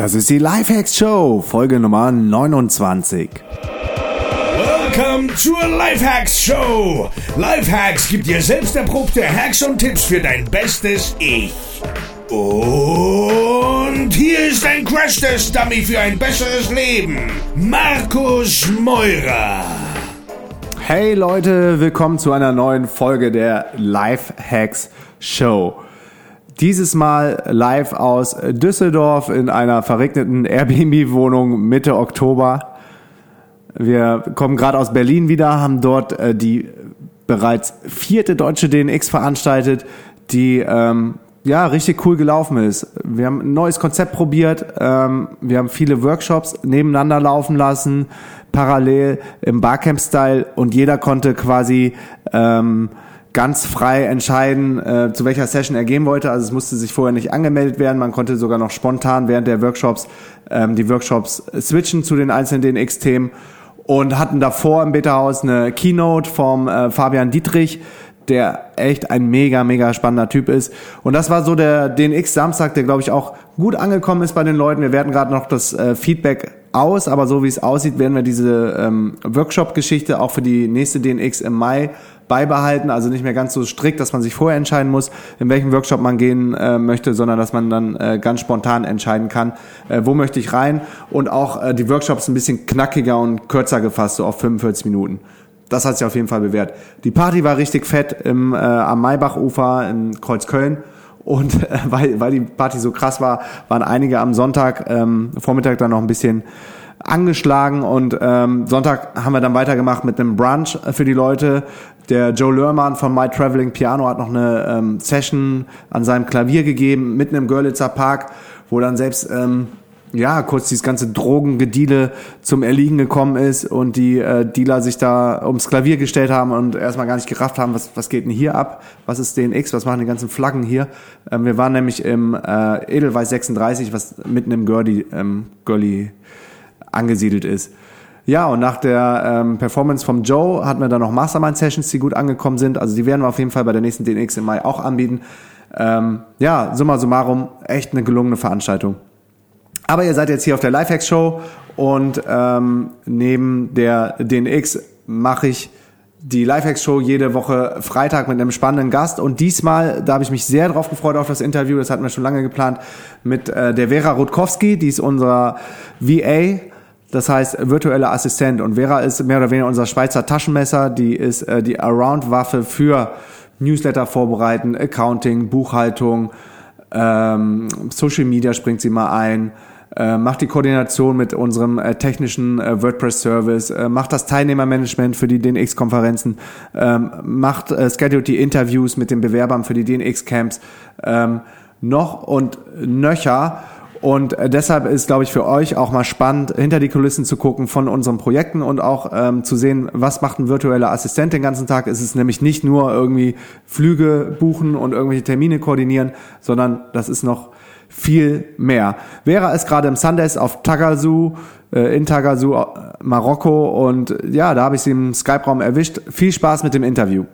Das ist die Lifehacks Show, Folge Nummer 29. Welcome zur Lifehacks Show. Lifehacks gibt dir selbst erprobte Hacks und Tipps für dein bestes Ich. Und hier ist ein Crash-Test-Dummy für ein besseres Leben. Markus Meurer. Hey Leute, willkommen zu einer neuen Folge der Lifehacks Show. Dieses Mal live aus Düsseldorf in einer verregneten Airbnb-Wohnung Mitte Oktober. Wir kommen gerade aus Berlin wieder, haben dort äh, die bereits vierte deutsche DNX veranstaltet, die ähm, ja richtig cool gelaufen ist. Wir haben ein neues Konzept probiert, ähm, wir haben viele Workshops nebeneinander laufen lassen, parallel im Barcamp-Style und jeder konnte quasi ähm, ganz frei entscheiden, äh, zu welcher Session er gehen wollte. Also es musste sich vorher nicht angemeldet werden. Man konnte sogar noch spontan während der Workshops ähm, die Workshops switchen zu den einzelnen DNX-Themen und hatten davor im Beta-Haus eine Keynote vom äh, Fabian Dietrich, der echt ein mega, mega spannender Typ ist. Und das war so der DNX Samstag, der glaube ich auch gut angekommen ist bei den Leuten. Wir werden gerade noch das äh, Feedback aus, aber so wie es aussieht, werden wir diese ähm, Workshop-Geschichte auch für die nächste DNX im Mai beibehalten, also nicht mehr ganz so strikt, dass man sich vorher entscheiden muss, in welchen Workshop man gehen äh, möchte, sondern dass man dann äh, ganz spontan entscheiden kann, äh, wo möchte ich rein und auch äh, die Workshops ein bisschen knackiger und kürzer gefasst, so auf 45 Minuten. Das hat sich auf jeden Fall bewährt. Die Party war richtig fett im, äh, am Maybachufer in Kreuzköln. Und äh, weil, weil die Party so krass war, waren einige am Sonntag ähm, Vormittag dann noch ein bisschen angeschlagen und ähm, Sonntag haben wir dann weitergemacht mit einem Brunch für die Leute. Der Joe Lerman von My Traveling Piano hat noch eine ähm, Session an seinem Klavier gegeben, mitten im Görlitzer Park, wo dann selbst ähm, ja kurz dieses ganze Drogengediele zum Erliegen gekommen ist und die äh, Dealer sich da ums Klavier gestellt haben und erstmal gar nicht gerafft haben, was, was geht denn hier ab? Was ist DNX? Was machen die ganzen Flaggen hier? Ähm, wir waren nämlich im äh, Edelweiß 36, was mitten im Görli, ähm, Görli angesiedelt ist. Ja, und nach der ähm, Performance vom Joe hatten wir dann noch Mastermind-Sessions, die gut angekommen sind. Also die werden wir auf jeden Fall bei der nächsten DNX im Mai auch anbieten. Ähm, ja, summa summarum, echt eine gelungene Veranstaltung. Aber ihr seid jetzt hier auf der Lifehacks-Show und ähm, neben der DNX mache ich die Lifehacks-Show jede Woche Freitag mit einem spannenden Gast. Und diesmal, da habe ich mich sehr drauf gefreut auf das Interview, das hatten wir schon lange geplant, mit äh, der Vera Rutkowski, die ist unser VA das heißt virtuelle Assistent. Und Vera ist mehr oder weniger unser Schweizer Taschenmesser, die ist äh, die Around-Waffe für Newsletter vorbereiten, Accounting, Buchhaltung, ähm, Social Media springt sie mal ein, äh, macht die Koordination mit unserem äh, technischen äh, WordPress-Service, äh, macht das Teilnehmermanagement für die DNX-Konferenzen, ähm, macht äh, scheduled die Interviews mit den Bewerbern für die DNX-Camps, ähm, noch und nöcher und äh, deshalb ist, glaube ich, für euch auch mal spannend, hinter die Kulissen zu gucken von unseren Projekten und auch ähm, zu sehen, was macht ein virtueller Assistent den ganzen Tag. Es ist nämlich nicht nur irgendwie Flüge buchen und irgendwelche Termine koordinieren, sondern das ist noch viel mehr. Vera ist gerade im Sundays auf Tagazu, äh, in Tagazu, äh, Marokko und ja, da habe ich sie im Skype-Raum erwischt. Viel Spaß mit dem Interview.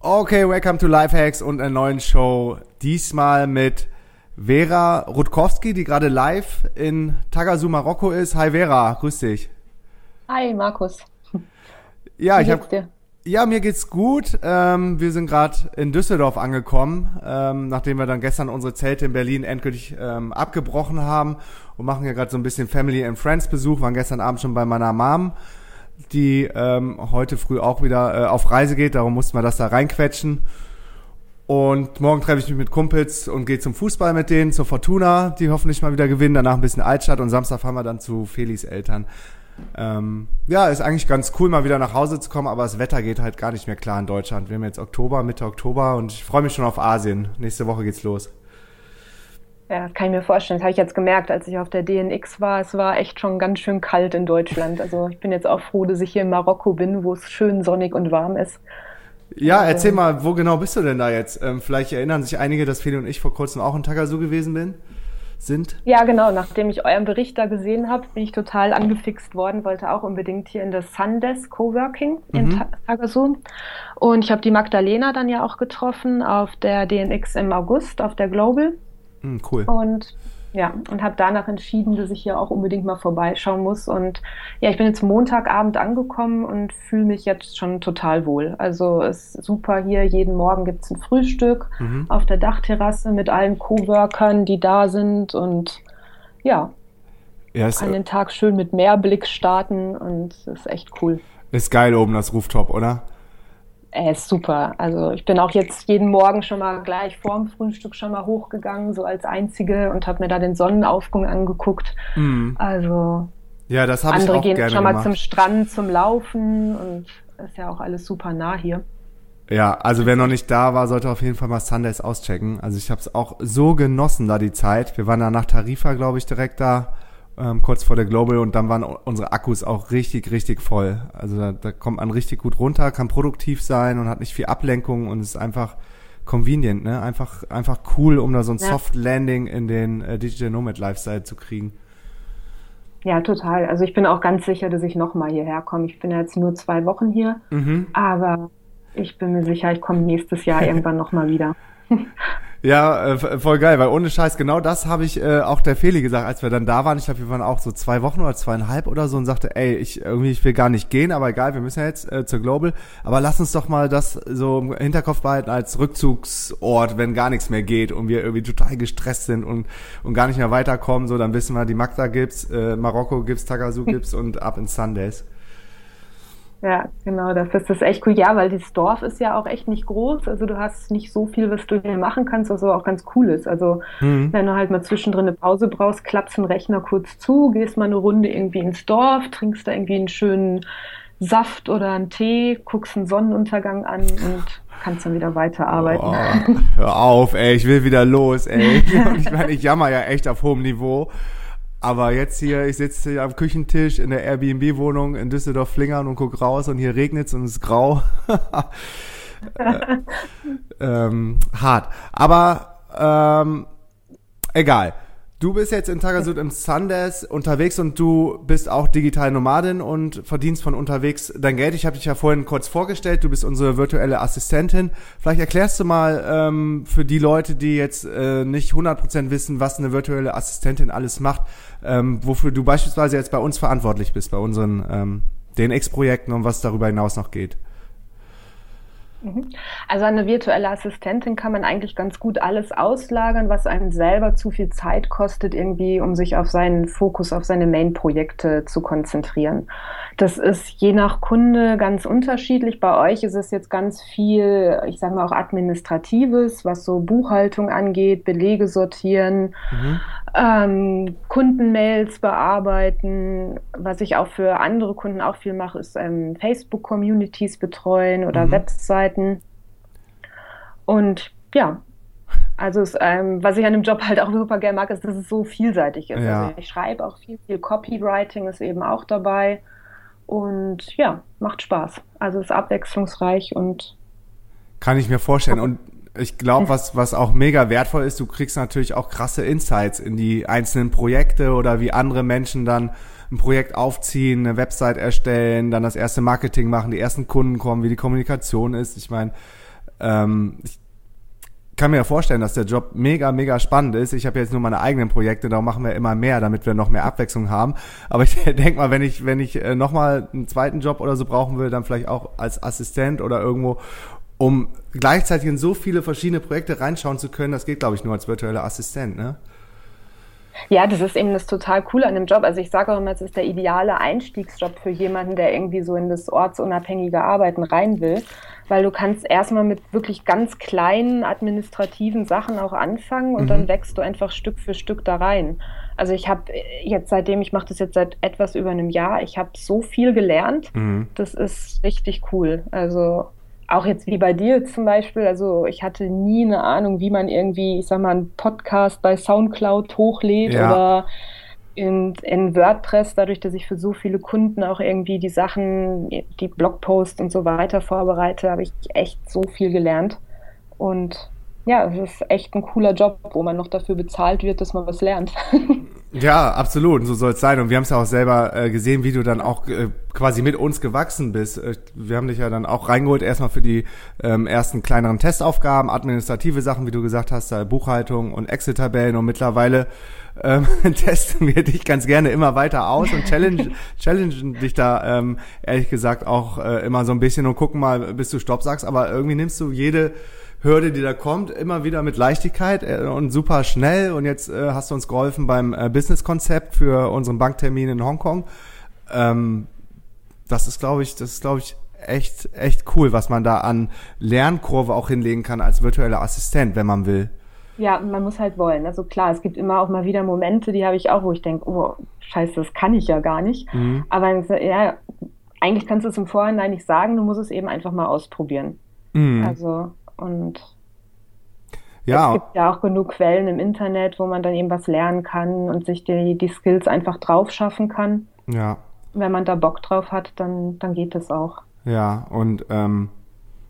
Okay, welcome to Lifehacks und einer neuen Show. Diesmal mit Vera Rutkowski, die gerade live in Tagazu, Marokko ist. Hi Vera, grüß dich. Hi Markus. Ja, Wie ich habe ja, mir geht's gut. Ähm, wir sind gerade in Düsseldorf angekommen, ähm, nachdem wir dann gestern unsere Zelte in Berlin endgültig ähm, abgebrochen haben und machen ja gerade so ein bisschen Family and Friends Besuch. Waren gestern Abend schon bei meiner Mom die ähm, heute früh auch wieder äh, auf Reise geht. Darum mussten wir das da reinquetschen. Und morgen treffe ich mich mit Kumpels und gehe zum Fußball mit denen, zur Fortuna, die hoffentlich mal wieder gewinnen. Danach ein bisschen Altstadt und Samstag fahren wir dann zu Felis Eltern. Ähm, ja, ist eigentlich ganz cool, mal wieder nach Hause zu kommen, aber das Wetter geht halt gar nicht mehr klar in Deutschland. Wir haben jetzt Oktober, Mitte Oktober und ich freue mich schon auf Asien. Nächste Woche geht's los. Ja, kann ich mir vorstellen. Das habe ich jetzt gemerkt, als ich auf der DNX war. Es war echt schon ganz schön kalt in Deutschland. Also ich bin jetzt auch froh, dass ich hier in Marokko bin, wo es schön sonnig und warm ist. Ja, erzähl mal, wo genau bist du denn da jetzt? Ähm, vielleicht erinnern sich einige, dass Feli und ich vor kurzem auch in Tagazu gewesen bin, sind. Ja, genau. Nachdem ich euren Bericht da gesehen habe, bin ich total angefixt worden, wollte auch unbedingt hier in das Sundesk Coworking in mhm. Tagasu. Und ich habe die Magdalena dann ja auch getroffen auf der DNX im August, auf der Global. Mhm, cool. Und ja, und habe danach entschieden, dass ich hier auch unbedingt mal vorbeischauen muss. Und ja, ich bin jetzt Montagabend angekommen und fühle mich jetzt schon total wohl. Also es ist super hier. Jeden Morgen gibt es ein Frühstück mhm. auf der Dachterrasse mit allen Coworkern, die da sind. Und ja, ja kann den Tag schön mit Meerblick starten und es ist echt cool. Ist geil oben das Rooftop, oder? Er ist super. Also ich bin auch jetzt jeden Morgen schon mal gleich vorm Frühstück schon mal hochgegangen, so als einzige und habe mir da den Sonnenaufgang angeguckt. Mhm. Also ja, das habe ich auch gehen schon mal zum Strand zum Laufen und ist ja auch alles super nah hier. Ja, also wer noch nicht da war, sollte auf jeden Fall mal Sundays auschecken. Also ich habe es auch so genossen da die Zeit. Wir waren da nach Tarifa, glaube ich, direkt da ähm, kurz vor der Global und dann waren unsere Akkus auch richtig, richtig voll. Also da, da kommt man richtig gut runter, kann produktiv sein und hat nicht viel Ablenkung und ist einfach convenient, ne? Einfach, einfach cool, um da so ein ja. Soft Landing in den äh, Digital Nomad Lifestyle zu kriegen. Ja, total. Also ich bin auch ganz sicher, dass ich nochmal hierher komme. Ich bin ja jetzt nur zwei Wochen hier, mhm. aber ich bin mir sicher, ich komme nächstes Jahr irgendwann nochmal wieder. Ja, äh, voll geil, weil ohne Scheiß, genau das habe ich äh, auch der Feli gesagt, als wir dann da waren. Ich glaube, wir waren auch so zwei Wochen oder zweieinhalb oder so und sagte, ey, ich irgendwie, ich will gar nicht gehen, aber egal, wir müssen ja jetzt äh, zur Global. Aber lass uns doch mal das so im Hinterkopf behalten als Rückzugsort, wenn gar nichts mehr geht und wir irgendwie total gestresst sind und, und gar nicht mehr weiterkommen. So, dann wissen wir, die Magda gibt's, äh, Marokko gibt's, Tagazu gibt's und ab ins Sundays. Ja, genau, dafür ist das echt cool. Ja, weil das Dorf ist ja auch echt nicht groß. Also du hast nicht so viel, was du hier machen kannst, was aber auch ganz cool ist. Also mhm. wenn du halt mal zwischendrin eine Pause brauchst, klappst den Rechner kurz zu, gehst mal eine Runde irgendwie ins Dorf, trinkst da irgendwie einen schönen Saft oder einen Tee, guckst einen Sonnenuntergang an und kannst dann wieder weiterarbeiten. Oh, hör auf, ey, ich will wieder los, ey. ich meine, ich jammer ja echt auf hohem Niveau. Aber jetzt hier, ich sitze hier am Küchentisch in der Airbnb-Wohnung in Düsseldorf-Flingern und guck raus und hier regnet's und es ist grau. äh, ähm, hart. Aber ähm, egal. Du bist jetzt in Tagasud im Sundays unterwegs und du bist auch digital Nomadin und verdienst von unterwegs dein Geld. Ich habe dich ja vorhin kurz vorgestellt, du bist unsere virtuelle Assistentin. Vielleicht erklärst du mal ähm, für die Leute, die jetzt äh, nicht 100% wissen, was eine virtuelle Assistentin alles macht, ähm, wofür du beispielsweise jetzt bei uns verantwortlich bist, bei unseren ähm, DNX-Projekten und was darüber hinaus noch geht. Mhm. Also eine virtuelle Assistentin kann man eigentlich ganz gut alles auslagern, was einem selber zu viel Zeit kostet, irgendwie, um sich auf seinen Fokus, auf seine Main-Projekte zu konzentrieren. Das ist je nach Kunde ganz unterschiedlich. Bei euch ist es jetzt ganz viel, ich sage mal auch administratives, was so Buchhaltung angeht, Belege sortieren, mhm. Ähm, Kundenmails bearbeiten. Was ich auch für andere Kunden auch viel mache, ist ähm, Facebook-Communities betreuen oder mhm. Websites arbeiten. Und ja, also es, ähm, was ich an dem Job halt auch super gerne mag, ist, dass es so vielseitig ist. Ja. Also ich schreibe auch viel, viel Copywriting ist eben auch dabei. Und ja, macht Spaß. Also es ist abwechslungsreich und kann ich mir vorstellen. Und ich glaube, was, was auch mega wertvoll ist, du kriegst natürlich auch krasse Insights in die einzelnen Projekte oder wie andere Menschen dann ein Projekt aufziehen, eine Website erstellen, dann das erste Marketing machen, die ersten Kunden kommen, wie die Kommunikation ist. Ich meine, ähm, ich kann mir ja vorstellen, dass der Job mega, mega spannend ist. Ich habe jetzt nur meine eigenen Projekte, darum machen wir immer mehr, damit wir noch mehr Abwechslung haben. Aber ich denke mal, wenn ich, wenn ich äh, nochmal einen zweiten Job oder so brauchen will, dann vielleicht auch als Assistent oder irgendwo, um gleichzeitig in so viele verschiedene Projekte reinschauen zu können, das geht, glaube ich, nur als virtueller Assistent, ne? Ja, das ist eben das total Coole an dem Job. Also ich sage auch immer, es ist der ideale Einstiegsjob für jemanden, der irgendwie so in das ortsunabhängige Arbeiten rein will, weil du kannst erstmal mit wirklich ganz kleinen administrativen Sachen auch anfangen und mhm. dann wächst du einfach Stück für Stück da rein. Also ich habe jetzt seitdem, ich mache das jetzt seit etwas über einem Jahr, ich habe so viel gelernt. Mhm. Das ist richtig cool. Also auch jetzt wie bei dir zum Beispiel, also ich hatte nie eine Ahnung, wie man irgendwie, ich sag mal, einen Podcast bei Soundcloud hochlädt ja. oder in, in WordPress, dadurch, dass ich für so viele Kunden auch irgendwie die Sachen, die Blogposts und so weiter vorbereite, habe ich echt so viel gelernt und ja, es ist echt ein cooler Job, wo man noch dafür bezahlt wird, dass man was lernt. Ja, absolut. So soll es sein. Und wir haben es ja auch selber äh, gesehen, wie du dann auch äh, quasi mit uns gewachsen bist. Äh, wir haben dich ja dann auch reingeholt, erstmal für die ähm, ersten kleineren Testaufgaben, administrative Sachen, wie du gesagt hast, äh, Buchhaltung und Excel-Tabellen. Und mittlerweile ähm, testen wir dich ganz gerne immer weiter aus und challenge, challengen dich da ähm, ehrlich gesagt auch äh, immer so ein bisschen und gucken mal, bis du Stopp sagst. Aber irgendwie nimmst du jede Hürde, die da kommt, immer wieder mit Leichtigkeit äh, und super schnell. Und jetzt äh, hast du uns geholfen beim äh, Business-Konzept für unseren Banktermin in Hongkong. Ähm, das ist, glaube ich, das ist, glaube ich, echt, echt cool, was man da an Lernkurve auch hinlegen kann als virtueller Assistent, wenn man will. Ja, man muss halt wollen. Also klar, es gibt immer auch mal wieder Momente, die habe ich auch, wo ich denke, oh, scheiße, das kann ich ja gar nicht. Mhm. Aber ja, eigentlich kannst du es im Vorhinein nicht sagen, du musst es eben einfach mal ausprobieren. Mhm. Also und ja. es gibt ja auch genug Quellen im Internet, wo man dann eben was lernen kann und sich die, die Skills einfach drauf schaffen kann. Ja. Wenn man da Bock drauf hat, dann, dann geht das auch. Ja, und ähm,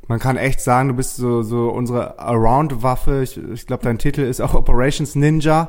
man kann echt sagen, du bist so, so unsere Around-Waffe. Ich, ich glaube, dein Titel ist auch Operations Ninja.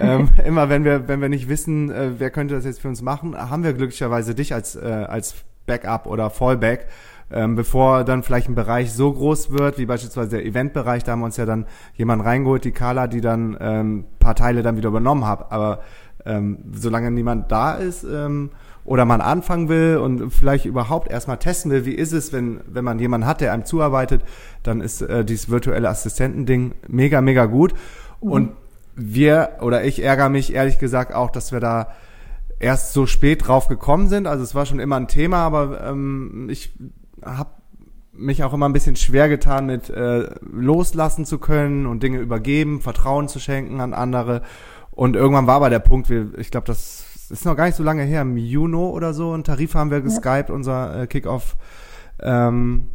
ähm, immer wenn wir, wenn wir nicht wissen, äh, wer könnte das jetzt für uns machen, haben wir glücklicherweise dich als, äh, als Backup oder Fallback ähm, bevor dann vielleicht ein Bereich so groß wird, wie beispielsweise der Eventbereich, da haben wir uns ja dann jemanden reingeholt, die Carla, die dann ähm, paar Teile dann wieder übernommen hat. Aber ähm, solange niemand da ist ähm, oder man anfangen will und vielleicht überhaupt erstmal testen will, wie ist es, wenn, wenn man jemanden hat, der einem zuarbeitet, dann ist äh, dieses virtuelle Assistentending mega, mega gut. Mhm. Und wir oder ich ärgere mich ehrlich gesagt auch, dass wir da erst so spät drauf gekommen sind. Also es war schon immer ein Thema, aber ähm, ich habe mich auch immer ein bisschen schwer getan mit äh, loslassen zu können und Dinge übergeben, Vertrauen zu schenken an andere. Und irgendwann war aber der Punkt, wir, ich glaube, das ist noch gar nicht so lange her, im Juno oder so, ein Tarif haben wir geskypt, ja. unser äh, Kickoff ähm,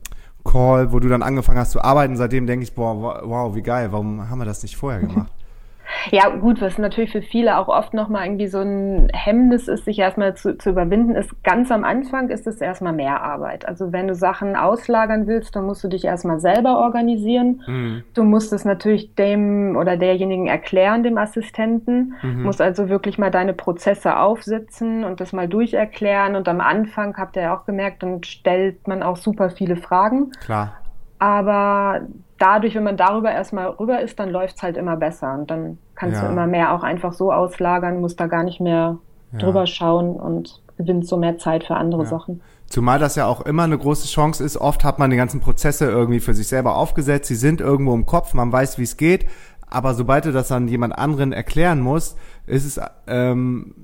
Call, wo du dann angefangen hast zu arbeiten. Seitdem denke ich, boah, wow, wie geil, warum haben wir das nicht vorher gemacht? Ja, gut, was natürlich für viele auch oft nochmal irgendwie so ein Hemmnis ist, sich erstmal zu, zu überwinden, ist ganz am Anfang ist es erstmal mehr Arbeit. Also wenn du Sachen auslagern willst, dann musst du dich erstmal selber organisieren. Mhm. Du musst es natürlich dem oder derjenigen erklären, dem Assistenten. Mhm. Musst also wirklich mal deine Prozesse aufsetzen und das mal durcherklären. Und am Anfang, habt ihr ja auch gemerkt, dann stellt man auch super viele Fragen. Klar. Aber dadurch, wenn man darüber erstmal rüber ist, dann läuft es halt immer besser. Und dann kannst ja. du immer mehr auch einfach so auslagern, musst da gar nicht mehr ja. drüber schauen und gewinnst so mehr Zeit für andere ja. Sachen. Zumal das ja auch immer eine große Chance ist. Oft hat man die ganzen Prozesse irgendwie für sich selber aufgesetzt. Sie sind irgendwo im Kopf, man weiß, wie es geht. Aber sobald du das dann jemand anderen erklären musst, ist es ähm,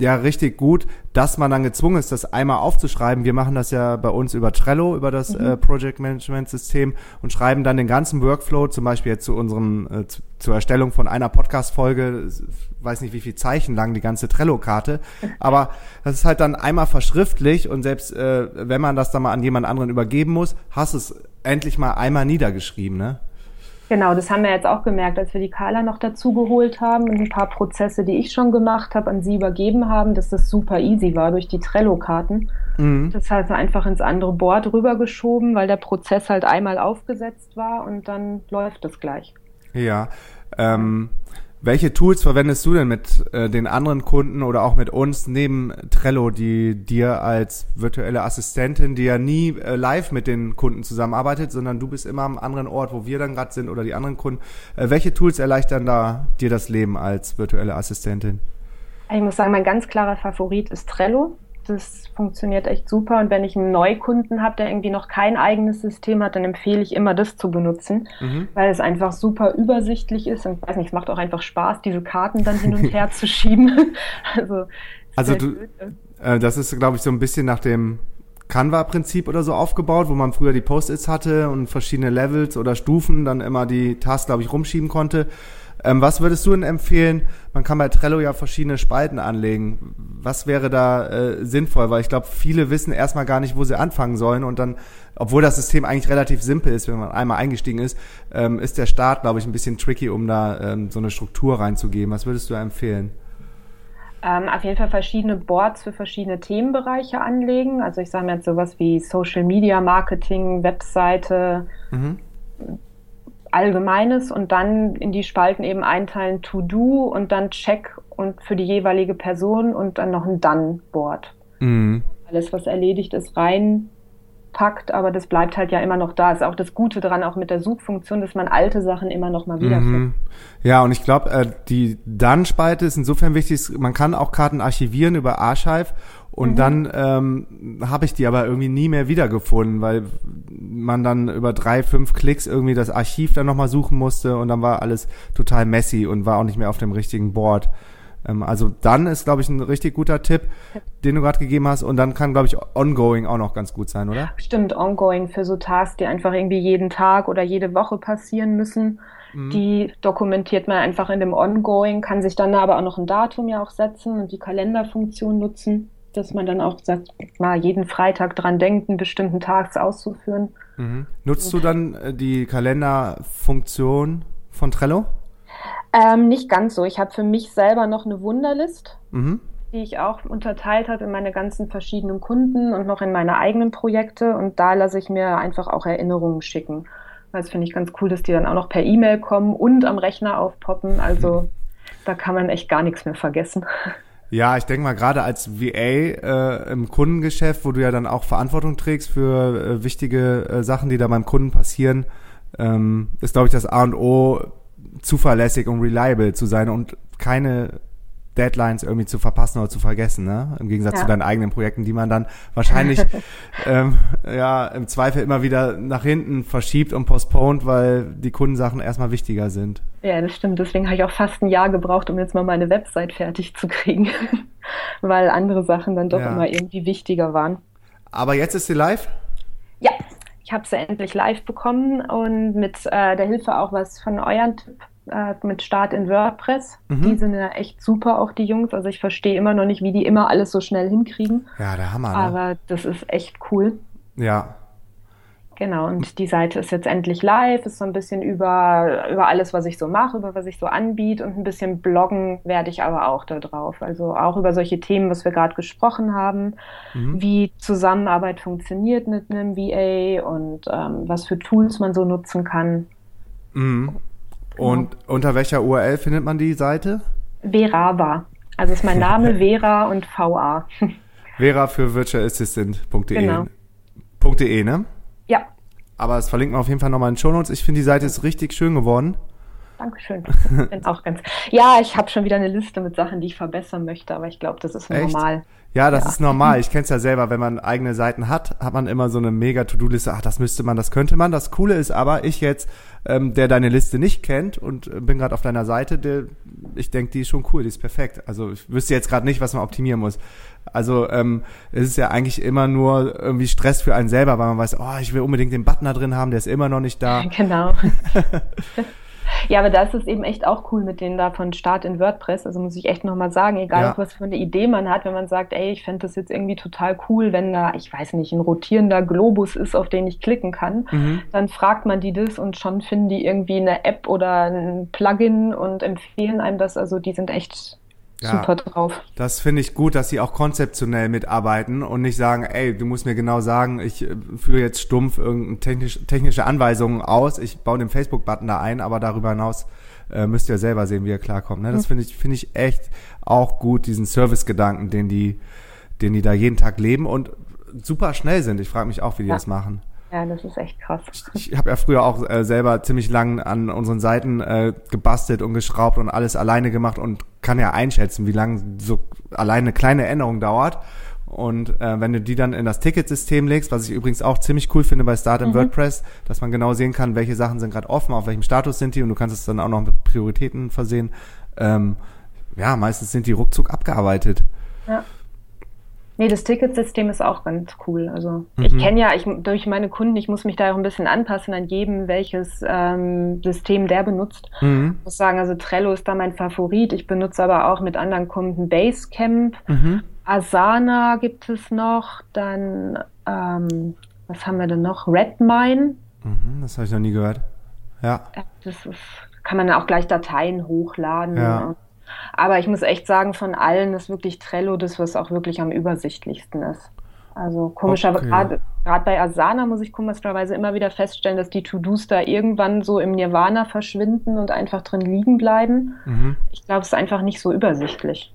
ja richtig gut, dass man dann gezwungen ist, das einmal aufzuschreiben. Wir machen das ja bei uns über Trello, über das mhm. äh, Project Management System und schreiben dann den ganzen Workflow, zum Beispiel jetzt zu unserem, äh, zu, zur Erstellung von einer Podcast-Folge, weiß nicht wie viel Zeichen lang die ganze Trello-Karte, aber das ist halt dann einmal verschriftlich und selbst äh, wenn man das dann mal an jemand anderen übergeben muss, hast es endlich mal einmal niedergeschrieben, ne? Genau, das haben wir jetzt auch gemerkt, als wir die Carla noch dazu geholt haben und ein paar Prozesse, die ich schon gemacht habe, an sie übergeben haben, dass das super easy war durch die Trello-Karten. Mhm. Das heißt, einfach ins andere Board rübergeschoben, weil der Prozess halt einmal aufgesetzt war und dann läuft es gleich. Ja, ähm, welche Tools verwendest du denn mit äh, den anderen Kunden oder auch mit uns neben Trello, die dir als virtuelle Assistentin, die ja nie äh, live mit den Kunden zusammenarbeitet, sondern du bist immer am anderen Ort, wo wir dann gerade sind oder die anderen Kunden. Äh, welche Tools erleichtern da dir das Leben als virtuelle Assistentin? Ich muss sagen, mein ganz klarer Favorit ist Trello das funktioniert echt super. Und wenn ich einen Neukunden habe, der irgendwie noch kein eigenes System hat, dann empfehle ich immer das zu benutzen, mhm. weil es einfach super übersichtlich ist. Und ich weiß nicht, es macht auch einfach Spaß, diese Karten dann hin und her zu schieben. Also, also du, äh, das ist, glaube ich, so ein bisschen nach dem Canva-Prinzip oder so aufgebaut, wo man früher die Post-its hatte und verschiedene Levels oder Stufen dann immer die Tasks, glaube ich, rumschieben konnte. Ähm, was würdest du denn empfehlen? Man kann bei Trello ja verschiedene Spalten anlegen. Was wäre da äh, sinnvoll? Weil ich glaube, viele wissen erstmal gar nicht, wo sie anfangen sollen und dann, obwohl das System eigentlich relativ simpel ist, wenn man einmal eingestiegen ist, ähm, ist der Start, glaube ich, ein bisschen tricky, um da ähm, so eine Struktur reinzugeben. Was würdest du empfehlen? Ähm, auf jeden Fall verschiedene Boards für verschiedene Themenbereiche anlegen. Also ich sage mir jetzt sowas wie Social Media Marketing, Webseite, mhm Allgemeines und dann in die Spalten eben einteilen To Do und dann Check und für die jeweilige Person und dann noch ein Done-Board. Mhm. Alles, was erledigt ist, reinpackt, aber das bleibt halt ja immer noch da. Ist auch das Gute daran, auch mit der Suchfunktion, dass man alte Sachen immer noch mal wiederfindet. Mhm. Ja, und ich glaube, äh, die Done-Spalte ist insofern wichtig, man kann auch Karten archivieren über Archive und mhm. dann ähm, habe ich die aber irgendwie nie mehr wiedergefunden, weil man dann über drei, fünf Klicks irgendwie das Archiv dann nochmal suchen musste und dann war alles total messy und war auch nicht mehr auf dem richtigen Board. Ähm, also dann ist, glaube ich, ein richtig guter Tipp, den du gerade gegeben hast. Und dann kann, glaube ich, Ongoing auch noch ganz gut sein, oder? Stimmt, Ongoing für so Tasks, die einfach irgendwie jeden Tag oder jede Woche passieren müssen. Mhm. Die dokumentiert man einfach in dem Ongoing, kann sich dann aber auch noch ein Datum ja auch setzen und die Kalenderfunktion nutzen dass man dann auch sagt, mal jeden Freitag dran denkt, einen bestimmten Tags auszuführen. Mhm. Nutzt du dann äh, die Kalenderfunktion von Trello? Ähm, nicht ganz so. Ich habe für mich selber noch eine Wunderlist, mhm. die ich auch unterteilt habe in meine ganzen verschiedenen Kunden und noch in meine eigenen Projekte. Und da lasse ich mir einfach auch Erinnerungen schicken. Das finde ich ganz cool, dass die dann auch noch per E-Mail kommen und am Rechner aufpoppen. Also mhm. da kann man echt gar nichts mehr vergessen. Ja, ich denke mal, gerade als VA äh, im Kundengeschäft, wo du ja dann auch Verantwortung trägst für äh, wichtige äh, Sachen, die da beim Kunden passieren, ähm, ist, glaube ich, das A und O, zuverlässig und reliable zu sein und keine Deadlines irgendwie zu verpassen oder zu vergessen, ne? Im Gegensatz ja. zu deinen eigenen Projekten, die man dann wahrscheinlich ähm, ja im Zweifel immer wieder nach hinten verschiebt und postponed, weil die Kundensachen erstmal wichtiger sind. Ja, das stimmt. Deswegen habe ich auch fast ein Jahr gebraucht, um jetzt mal meine Website fertig zu kriegen, weil andere Sachen dann doch ja. immer irgendwie wichtiger waren. Aber jetzt ist sie live? Ich habe sie endlich live bekommen und mit äh, der Hilfe auch was von euren Tipp äh, mit Start in WordPress. Mhm. Die sind ja echt super, auch die Jungs. Also ich verstehe immer noch nicht, wie die immer alles so schnell hinkriegen. Ja, der Hammer. Ne? Aber das ist echt cool. Ja. Genau, und die Seite ist jetzt endlich live, ist so ein bisschen über, über alles, was ich so mache, über was ich so anbiete und ein bisschen bloggen werde ich aber auch da drauf. Also auch über solche Themen, was wir gerade gesprochen haben, mhm. wie Zusammenarbeit funktioniert mit einem VA und ähm, was für Tools man so nutzen kann. Mhm. Und unter welcher URL findet man die Seite? Verava. Also ist mein Name Vera und VA. Vera für virtualassistant.de. Genau. .de, ne? Aber das verlinkt man auf jeden Fall nochmal in den Shownotes. Ich finde, die Seite ist richtig schön geworden. Dankeschön. Ich auch ganz. Ja, ich habe schon wieder eine Liste mit Sachen, die ich verbessern möchte, aber ich glaube, das ist Echt? normal. Ja, das ja. ist normal. Ich kenne es ja selber, wenn man eigene Seiten hat, hat man immer so eine mega To-Do-Liste. Ach, das müsste man, das könnte man. Das Coole ist aber, ich jetzt, ähm, der deine Liste nicht kennt und äh, bin gerade auf deiner Seite, der, ich denke, die ist schon cool, die ist perfekt. Also ich wüsste jetzt gerade nicht, was man optimieren muss. Also ähm, es ist ja eigentlich immer nur irgendwie Stress für einen selber, weil man weiß, oh, ich will unbedingt den Button da drin haben, der ist immer noch nicht da. Genau. Ja, aber da ist es eben echt auch cool mit denen da von Start in WordPress. Also muss ich echt nochmal sagen, egal ja. was für eine Idee man hat, wenn man sagt, ey, ich fände das jetzt irgendwie total cool, wenn da, ich weiß nicht, ein rotierender Globus ist, auf den ich klicken kann, mhm. dann fragt man die das und schon finden die irgendwie eine App oder ein Plugin und empfehlen einem das. Also die sind echt ja, super drauf. Das finde ich gut, dass sie auch konzeptionell mitarbeiten und nicht sagen, ey, du musst mir genau sagen, ich äh, führe jetzt stumpf irgendeine technisch, technische Anweisungen aus, ich baue den Facebook-Button da ein, aber darüber hinaus äh, müsst ihr selber sehen, wie ihr klarkommt. Ne? Das mhm. finde ich, finde ich echt auch gut, diesen Service-Gedanken, den die, den die da jeden Tag leben und super schnell sind. Ich frage mich auch, wie die ja. das machen. Ja, das ist echt krass. Ich, ich habe ja früher auch äh, selber ziemlich lang an unseren Seiten äh, gebastelt und geschraubt und alles alleine gemacht und kann ja einschätzen, wie lange so alleine eine kleine Änderung dauert. Und äh, wenn du die dann in das Ticketsystem legst, was ich übrigens auch ziemlich cool finde bei Start in mhm. WordPress, dass man genau sehen kann, welche Sachen sind gerade offen, auf welchem Status sind die und du kannst es dann auch noch mit Prioritäten versehen. Ähm, ja, meistens sind die ruckzuck abgearbeitet. Ja. Nee, das Ticketsystem ist auch ganz cool. Also mhm. ich kenne ja, ich, durch meine Kunden, ich muss mich da auch ein bisschen anpassen an jedem, welches ähm, System der benutzt. Mhm. Ich muss sagen, also Trello ist da mein Favorit. Ich benutze aber auch mit anderen Kunden Basecamp. Mhm. Asana gibt es noch. Dann, ähm, was haben wir denn noch? Redmine. Mhm, das habe ich noch nie gehört. Ja. Das ist, kann man auch gleich Dateien hochladen. Ja. Aber ich muss echt sagen, von allen ist wirklich Trello das, was auch wirklich am übersichtlichsten ist. Also komischerweise, okay. gerade bei Asana muss ich komischerweise immer wieder feststellen, dass die To-Dos da irgendwann so im Nirvana verschwinden und einfach drin liegen bleiben. Mhm. Ich glaube, es ist einfach nicht so übersichtlich.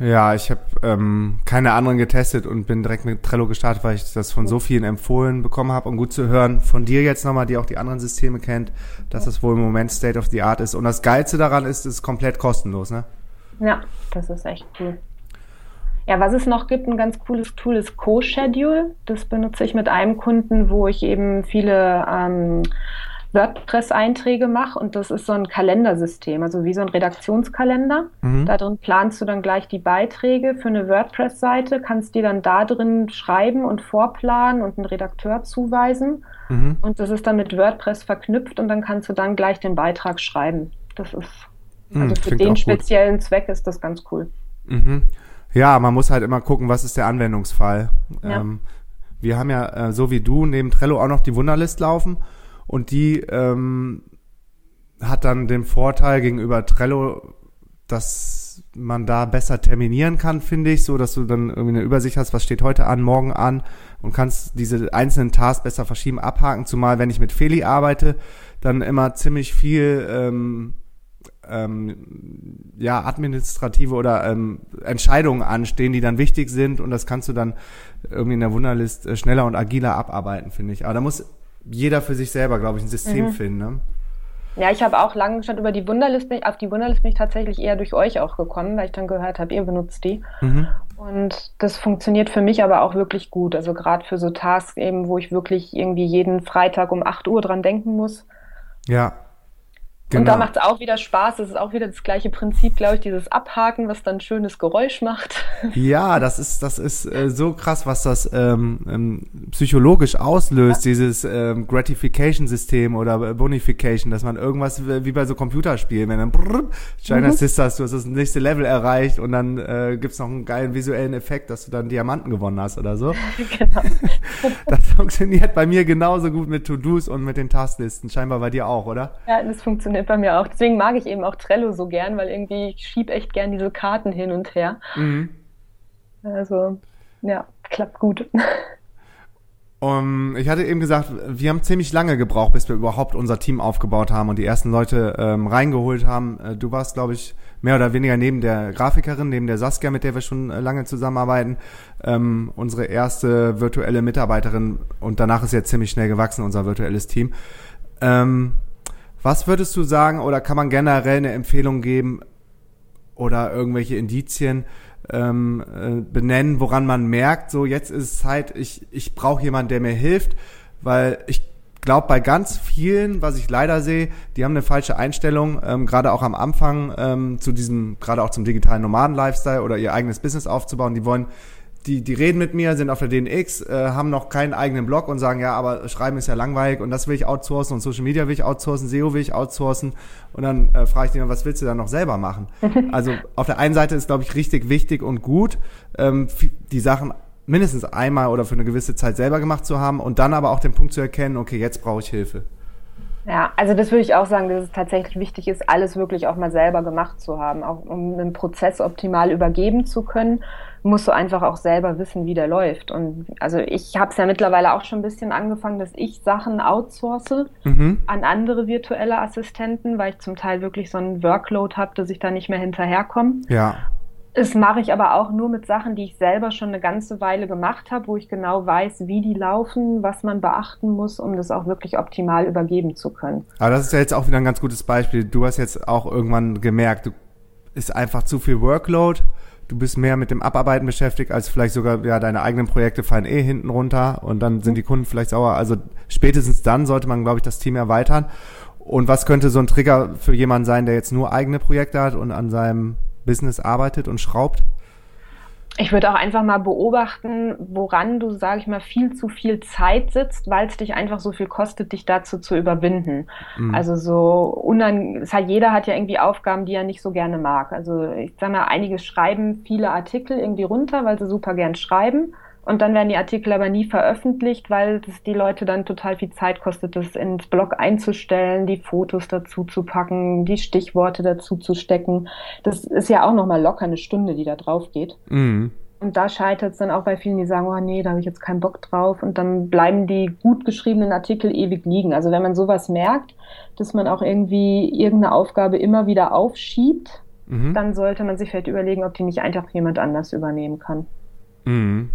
Ja, ich habe ähm, keine anderen getestet und bin direkt mit Trello gestartet, weil ich das von so vielen empfohlen bekommen habe und gut zu hören von dir jetzt nochmal, die auch die anderen Systeme kennt, dass das wohl im Moment State of the Art ist. Und das Geilste daran ist, es ist komplett kostenlos, ne? Ja, das ist echt cool. Ja, was es noch gibt, ein ganz cooles Tool ist Co-Schedule. Das benutze ich mit einem Kunden, wo ich eben viele ähm, WordPress-Einträge mache und das ist so ein Kalendersystem, also wie so ein Redaktionskalender. Mhm. Da drin planst du dann gleich die Beiträge für eine WordPress-Seite, kannst die dann da drin schreiben und vorplanen und einen Redakteur zuweisen. Mhm. Und das ist dann mit WordPress verknüpft und dann kannst du dann gleich den Beitrag schreiben. Das ist, mhm, also für den speziellen gut. Zweck ist das ganz cool. Mhm. Ja, man muss halt immer gucken, was ist der Anwendungsfall. Ja. Ähm, wir haben ja, äh, so wie du, neben Trello auch noch die Wunderlist laufen. Und die ähm, hat dann den Vorteil gegenüber Trello, dass man da besser terminieren kann, finde ich, so dass du dann irgendwie eine Übersicht hast, was steht heute an, morgen an und kannst diese einzelnen Tasks besser verschieben, abhaken. Zumal wenn ich mit Feli arbeite, dann immer ziemlich viel ähm, ähm, ja, administrative oder ähm, Entscheidungen anstehen, die dann wichtig sind und das kannst du dann irgendwie in der Wunderlist äh, schneller und agiler abarbeiten, finde ich. Aber da muss jeder für sich selber, glaube ich, ein System mhm. finden. Ne? Ja, ich habe auch lange schon über die Wunderliste, auf die Wunderliste bin ich tatsächlich eher durch euch auch gekommen, weil ich dann gehört habe, ihr benutzt die. Mhm. Und das funktioniert für mich aber auch wirklich gut. Also gerade für so Tasks eben, wo ich wirklich irgendwie jeden Freitag um 8 Uhr dran denken muss. Ja. Genau. Und da genau. macht es auch wieder Spaß. Das ist auch wieder das gleiche Prinzip, glaube ich, dieses Abhaken, was dann ein schönes Geräusch macht. Ja, das ist, das ist äh, so krass, was das ähm, ähm, psychologisch auslöst, ja. dieses ähm, Gratification-System oder Bonification, dass man irgendwas wie bei so Computerspielen, wenn dann brrr, China mhm. Sisters, du hast das nächste Level erreicht und dann äh, gibt's noch einen geilen visuellen Effekt, dass du dann Diamanten gewonnen hast oder so. genau. das funktioniert bei mir genauso gut mit To-Dos und mit den Tasklisten. Scheinbar bei dir auch, oder? Ja, das funktioniert bei mir auch. Deswegen mag ich eben auch Trello so gern, weil irgendwie ich schiebe echt gern diese Karten hin und her. Mhm. Also, ja, klappt gut. Um, ich hatte eben gesagt, wir haben ziemlich lange gebraucht, bis wir überhaupt unser Team aufgebaut haben und die ersten Leute ähm, reingeholt haben. Äh, du warst, glaube ich, mehr oder weniger neben der Grafikerin, neben der Saskia, mit der wir schon äh, lange zusammenarbeiten, ähm, unsere erste virtuelle Mitarbeiterin und danach ist jetzt ziemlich schnell gewachsen, unser virtuelles Team. Ähm, was würdest du sagen oder kann man generell eine Empfehlung geben oder irgendwelche Indizien ähm, äh, benennen, woran man merkt, so jetzt ist es Zeit, ich, ich brauche jemanden, der mir hilft, weil ich glaube, bei ganz vielen, was ich leider sehe, die haben eine falsche Einstellung, ähm, gerade auch am Anfang ähm, zu diesem, gerade auch zum digitalen Nomaden-Lifestyle oder ihr eigenes Business aufzubauen. Die wollen die, die reden mit mir, sind auf der DNX, äh, haben noch keinen eigenen Blog und sagen, ja, aber Schreiben ist ja langweilig und das will ich outsourcen und Social Media will ich outsourcen, SEO will ich outsourcen und dann äh, frage ich die, was willst du dann noch selber machen? also auf der einen Seite ist, glaube ich, richtig wichtig und gut, ähm, die Sachen mindestens einmal oder für eine gewisse Zeit selber gemacht zu haben und dann aber auch den Punkt zu erkennen, okay, jetzt brauche ich Hilfe. Ja, also das würde ich auch sagen, dass es tatsächlich wichtig ist, alles wirklich auch mal selber gemacht zu haben, auch um einen Prozess optimal übergeben zu können musst du einfach auch selber wissen, wie der läuft. Und also ich habe es ja mittlerweile auch schon ein bisschen angefangen, dass ich Sachen outsource mhm. an andere virtuelle Assistenten, weil ich zum Teil wirklich so einen Workload habe, dass ich da nicht mehr hinterherkomme. Ja. Das mache ich aber auch nur mit Sachen, die ich selber schon eine ganze Weile gemacht habe, wo ich genau weiß, wie die laufen, was man beachten muss, um das auch wirklich optimal übergeben zu können. Aber das ist ja jetzt auch wieder ein ganz gutes Beispiel. Du hast jetzt auch irgendwann gemerkt, du ist einfach zu viel Workload du bist mehr mit dem Abarbeiten beschäftigt, als vielleicht sogar, ja, deine eigenen Projekte fallen eh hinten runter und dann sind die Kunden vielleicht sauer. Also spätestens dann sollte man, glaube ich, das Team erweitern. Und was könnte so ein Trigger für jemanden sein, der jetzt nur eigene Projekte hat und an seinem Business arbeitet und schraubt? Ich würde auch einfach mal beobachten, woran du, sage ich mal, viel zu viel Zeit sitzt, weil es dich einfach so viel kostet, dich dazu zu überwinden. Mhm. Also so unang hat, jeder hat ja irgendwie Aufgaben, die er nicht so gerne mag. Also ich sage mal, einige schreiben viele Artikel irgendwie runter, weil sie super gern schreiben. Und dann werden die Artikel aber nie veröffentlicht, weil das die Leute dann total viel Zeit kostet, das ins Blog einzustellen, die Fotos dazu zu packen, die Stichworte dazu zu stecken. Das ist ja auch nochmal locker eine Stunde, die da drauf geht. Mhm. Und da scheitert es dann auch bei vielen, die sagen, oh nee, da habe ich jetzt keinen Bock drauf. Und dann bleiben die gut geschriebenen Artikel ewig liegen. Also wenn man sowas merkt, dass man auch irgendwie irgendeine Aufgabe immer wieder aufschiebt, mhm. dann sollte man sich vielleicht überlegen, ob die nicht einfach jemand anders übernehmen kann. Mhm.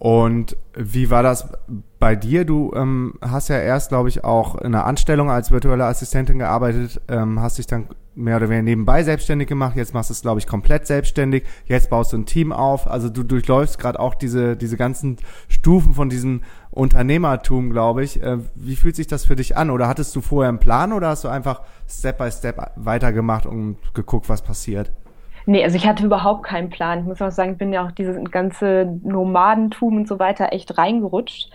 Und wie war das bei dir? Du ähm, hast ja erst, glaube ich, auch in einer Anstellung als virtuelle Assistentin gearbeitet, ähm, hast dich dann mehr oder weniger nebenbei selbstständig gemacht. Jetzt machst du es, glaube ich, komplett selbstständig. Jetzt baust du ein Team auf. Also du durchläufst gerade auch diese, diese ganzen Stufen von diesem Unternehmertum, glaube ich. Äh, wie fühlt sich das für dich an? Oder hattest du vorher einen Plan oder hast du einfach Step by Step weitergemacht und geguckt, was passiert? Nee, also ich hatte überhaupt keinen Plan. Ich muss auch sagen, ich bin ja auch dieses ganze Nomadentum und so weiter echt reingerutscht.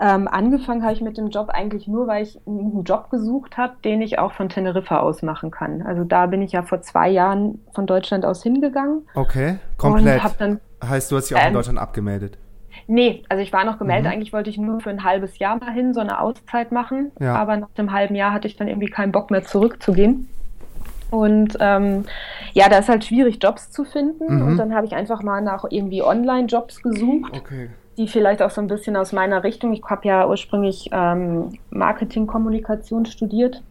Ähm, angefangen habe ich mit dem Job eigentlich nur, weil ich einen Job gesucht habe, den ich auch von Teneriffa aus machen kann. Also da bin ich ja vor zwei Jahren von Deutschland aus hingegangen. Okay, komplett. Dann, heißt, du hast dich auch ähm, in Deutschland abgemeldet? Nee, also ich war noch gemeldet. Mhm. Eigentlich wollte ich nur für ein halbes Jahr mal hin, so eine Auszeit machen. Ja. Aber nach dem halben Jahr hatte ich dann irgendwie keinen Bock mehr zurückzugehen. Und ähm, ja, da ist halt schwierig, Jobs zu finden. Mhm. Und dann habe ich einfach mal nach irgendwie Online-Jobs gesucht, okay. die vielleicht auch so ein bisschen aus meiner Richtung. Ich habe ja ursprünglich ähm, Marketing-Kommunikation studiert.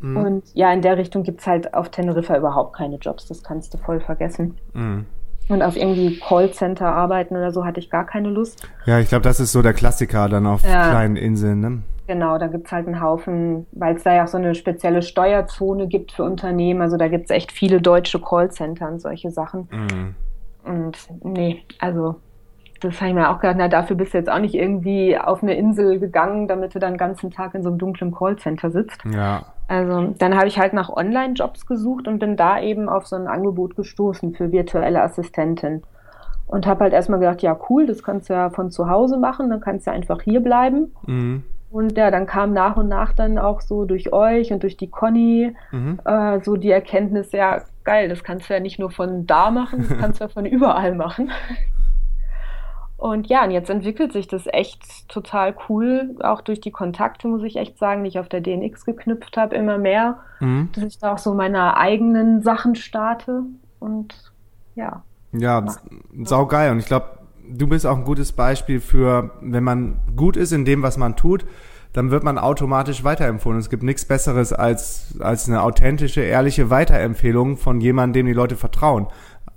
Mhm. Und ja, in der Richtung gibt es halt auf Teneriffa überhaupt keine Jobs. Das kannst du voll vergessen. Mhm. Und auf irgendwie Callcenter arbeiten oder so hatte ich gar keine Lust. Ja, ich glaube, das ist so der Klassiker dann auf ja. kleinen Inseln. Ne? Genau, da gibt's halt einen Haufen, weil es da ja auch so eine spezielle Steuerzone gibt für Unternehmen. Also da gibt's echt viele deutsche Callcenter und solche Sachen. Mhm. Und nee, also das habe ich mir auch gedacht, na, dafür bist du jetzt auch nicht irgendwie auf eine Insel gegangen, damit du dann den ganzen Tag in so einem dunklen Callcenter sitzt. Ja. Also dann habe ich halt nach Online-Jobs gesucht und bin da eben auf so ein Angebot gestoßen für virtuelle Assistentin. Und habe halt erstmal gedacht, ja cool, das kannst du ja von zu Hause machen, dann kannst du einfach hier bleiben. Mhm. Und ja, dann kam nach und nach dann auch so durch euch und durch die Conny mhm. äh, so die Erkenntnis, ja, geil, das kannst du ja nicht nur von da machen, das kannst du ja von überall machen. Und ja, und jetzt entwickelt sich das echt total cool, auch durch die Kontakte, muss ich echt sagen, die ich auf der DNX geknüpft habe, immer mehr, mhm. dass ich da auch so meine eigenen Sachen starte und ja. Ja, saugeil. Und ich glaube, du bist auch ein gutes Beispiel für, wenn man gut ist in dem, was man tut, dann wird man automatisch weiterempfohlen. Es gibt nichts Besseres als, als eine authentische, ehrliche Weiterempfehlung von jemandem, dem die Leute vertrauen.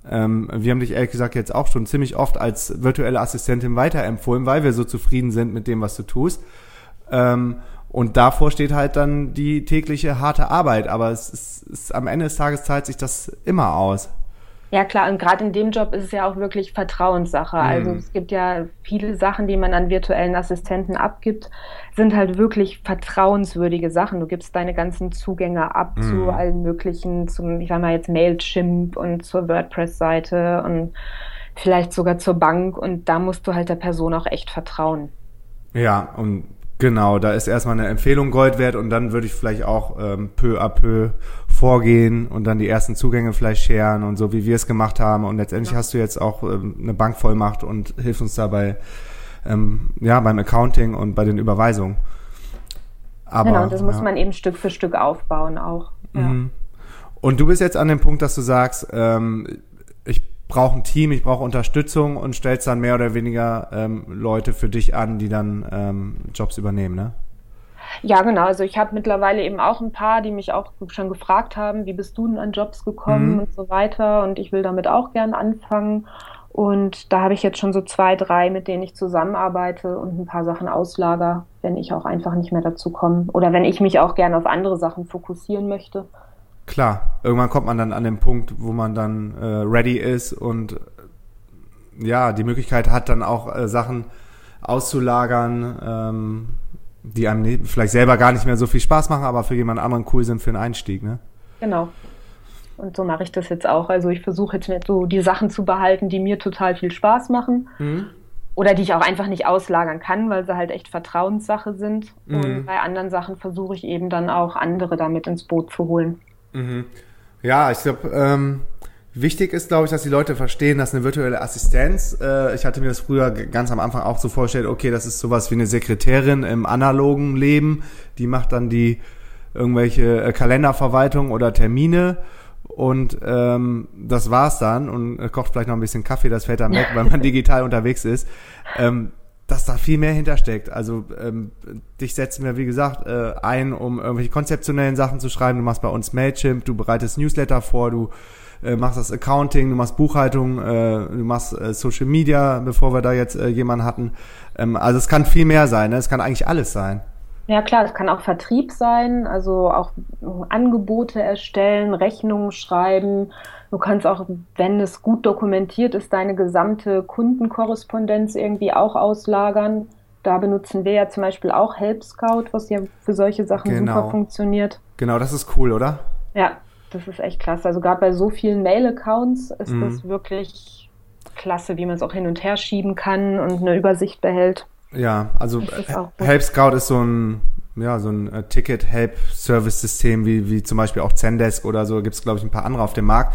Ähm, wir haben dich ehrlich gesagt jetzt auch schon ziemlich oft als virtuelle Assistentin weiterempfohlen, weil wir so zufrieden sind mit dem, was du tust. Ähm, und davor steht halt dann die tägliche harte Arbeit. Aber es ist, es, am Ende des Tages zahlt sich das immer aus. Ja klar, und gerade in dem Job ist es ja auch wirklich Vertrauenssache. Mhm. Also es gibt ja viele Sachen, die man an virtuellen Assistenten abgibt, sind halt wirklich vertrauenswürdige Sachen. Du gibst deine ganzen Zugänge ab mhm. zu allen möglichen, zum, ich sag mal jetzt Mailchimp und zur WordPress-Seite und vielleicht sogar zur Bank und da musst du halt der Person auch echt vertrauen. Ja, und Genau, da ist erstmal eine Empfehlung Gold wert und dann würde ich vielleicht auch ähm, peu à peu vorgehen und dann die ersten Zugänge vielleicht scheren und so wie wir es gemacht haben und letztendlich ja. hast du jetzt auch ähm, eine Bankvollmacht und hilfst uns dabei ähm, ja beim Accounting und bei den Überweisungen. Aber, genau, und das ja. muss man eben Stück für Stück aufbauen auch. Ja. Mhm. Und du bist jetzt an dem Punkt, dass du sagst, ähm, brauche ein Team, ich brauche Unterstützung und stellst dann mehr oder weniger ähm, Leute für dich an, die dann ähm, Jobs übernehmen, ne? Ja, genau. Also ich habe mittlerweile eben auch ein paar, die mich auch schon gefragt haben, wie bist du denn an Jobs gekommen mhm. und so weiter. Und ich will damit auch gern anfangen. Und da habe ich jetzt schon so zwei, drei, mit denen ich zusammenarbeite und ein paar Sachen auslager, wenn ich auch einfach nicht mehr dazu komme. Oder wenn ich mich auch gerne auf andere Sachen fokussieren möchte klar, irgendwann kommt man dann an den Punkt, wo man dann äh, ready ist und ja, die Möglichkeit hat dann auch äh, Sachen auszulagern, ähm, die einem ne vielleicht selber gar nicht mehr so viel Spaß machen, aber für jemand anderen cool sind für den Einstieg, ne? Genau. Und so mache ich das jetzt auch. Also ich versuche jetzt nicht so die Sachen zu behalten, die mir total viel Spaß machen. Mhm. Oder die ich auch einfach nicht auslagern kann, weil sie halt echt Vertrauenssache sind. Mhm. Und bei anderen Sachen versuche ich eben dann auch andere damit ins Boot zu holen. Mhm. Ja, ich glaube, ähm, wichtig ist, glaube ich, dass die Leute verstehen, dass eine virtuelle Assistenz, äh, ich hatte mir das früher ganz am Anfang auch so vorgestellt, okay, das ist sowas wie eine Sekretärin im analogen Leben, die macht dann die irgendwelche äh, Kalenderverwaltung oder Termine und ähm, das war's dann und äh, kocht vielleicht noch ein bisschen Kaffee, das fällt dann weg, weil man digital unterwegs ist. Ähm, dass da viel mehr hintersteckt. Also ähm, dich setzen wir, wie gesagt, äh, ein, um irgendwelche konzeptionellen Sachen zu schreiben. Du machst bei uns Mailchimp, du bereitest Newsletter vor, du äh, machst das Accounting, du machst Buchhaltung, äh, du machst äh, Social Media, bevor wir da jetzt äh, jemanden hatten. Ähm, also es kann viel mehr sein, ne? es kann eigentlich alles sein. Ja klar, es kann auch Vertrieb sein, also auch Angebote erstellen, Rechnungen schreiben. Du kannst auch, wenn es gut dokumentiert ist, deine gesamte Kundenkorrespondenz irgendwie auch auslagern. Da benutzen wir ja zum Beispiel auch Help Scout, was ja für solche Sachen genau. super funktioniert. Genau, das ist cool, oder? Ja, das ist echt klasse. Also gerade bei so vielen Mail-Accounts ist mhm. das wirklich klasse, wie man es auch hin und her schieben kann und eine Übersicht behält. Ja, also Help Scout ist so ein ja, so ein äh, Ticket-Help-Service-System wie, wie zum Beispiel auch Zendesk oder so, gibt es, glaube ich, ein paar andere auf dem Markt.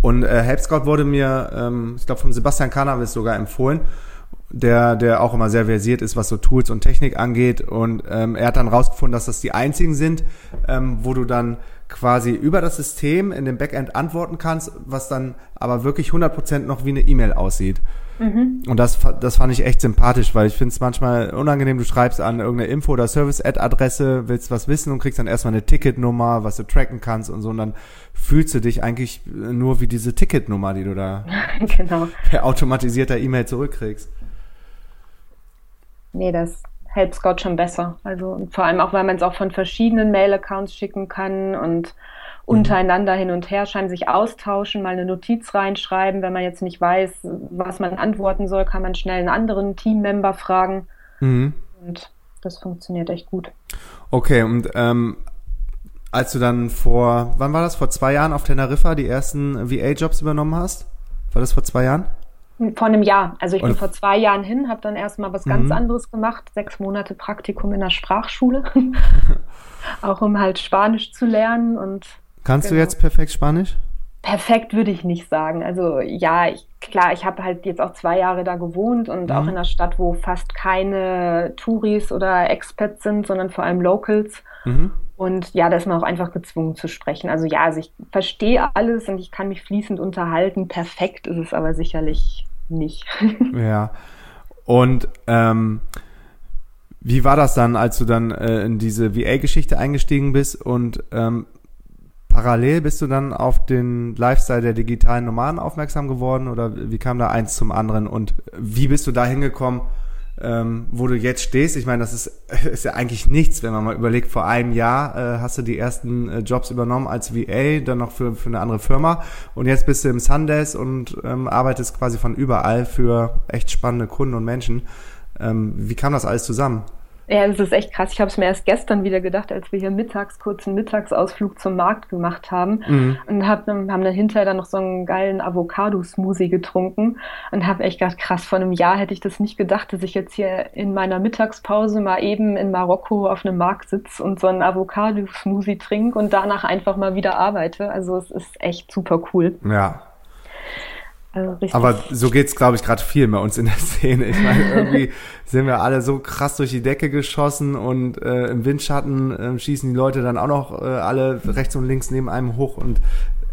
Und äh, Help Scout wurde mir, ähm, ich glaube, von Sebastian Cannabis sogar empfohlen, der, der auch immer sehr versiert ist, was so Tools und Technik angeht. Und ähm, er hat dann rausgefunden, dass das die einzigen sind, ähm, wo du dann quasi über das System in dem Backend antworten kannst, was dann aber wirklich 100% noch wie eine E-Mail aussieht. Mhm. Und das, das fand ich echt sympathisch, weil ich finde es manchmal unangenehm, du schreibst an irgendeine Info- oder Service-Ad-Adresse, willst was wissen und kriegst dann erstmal eine Ticketnummer, was du tracken kannst und so und dann fühlst du dich eigentlich nur wie diese Ticketnummer, die du da genau. per automatisierter E-Mail zurückkriegst. Nee, das hält Scott schon besser. Also vor allem auch, weil man es auch von verschiedenen Mail-Accounts schicken kann und. Untereinander hin und her schreiben, sich austauschen, mal eine Notiz reinschreiben. Wenn man jetzt nicht weiß, was man antworten soll, kann man schnell einen anderen Teammember fragen. Mhm. Und das funktioniert echt gut. Okay, und ähm, als du dann vor, wann war das, vor zwei Jahren auf Teneriffa die ersten VA-Jobs übernommen hast? War das vor zwei Jahren? Vor einem Jahr. Also ich bin vor zwei Jahren hin, habe dann erstmal was ganz mhm. anderes gemacht, sechs Monate Praktikum in der Sprachschule, auch um halt Spanisch zu lernen und Kannst genau. du jetzt perfekt Spanisch? Perfekt würde ich nicht sagen. Also ja, ich, klar, ich habe halt jetzt auch zwei Jahre da gewohnt und mhm. auch in einer Stadt, wo fast keine Touris oder Expats sind, sondern vor allem Locals. Mhm. Und ja, da ist man auch einfach gezwungen zu sprechen. Also ja, also ich verstehe alles und ich kann mich fließend unterhalten. Perfekt ist es aber sicherlich nicht. ja. Und ähm, wie war das dann, als du dann äh, in diese VA-Geschichte eingestiegen bist und ähm, parallel bist du dann auf den Lifestyle der digitalen Nomaden aufmerksam geworden oder wie kam da eins zum anderen und wie bist du da hingekommen, ähm, wo du jetzt stehst? Ich meine, das ist, ist ja eigentlich nichts, wenn man mal überlegt, vor einem Jahr äh, hast du die ersten äh, Jobs übernommen als VA, dann noch für, für eine andere Firma und jetzt bist du im Sundays und ähm, arbeitest quasi von überall für echt spannende Kunden und Menschen. Ähm, wie kam das alles zusammen? Ja, das ist echt krass. Ich habe es mir erst gestern wieder gedacht, als wir hier mittags kurz einen Mittagsausflug zum Markt gemacht haben mhm. und hab, haben dann hinterher dann noch so einen geilen Avocado-Smoothie getrunken und habe echt gedacht, krass, vor einem Jahr hätte ich das nicht gedacht, dass ich jetzt hier in meiner Mittagspause mal eben in Marokko auf einem Markt sitze und so einen Avocado-Smoothie trinke und danach einfach mal wieder arbeite. Also es ist echt super cool. Ja, also Aber so geht's, glaube ich, gerade viel bei uns in der Szene. Ich meine, irgendwie sind wir alle so krass durch die Decke geschossen und äh, im Windschatten äh, schießen die Leute dann auch noch äh, alle rechts und links neben einem hoch und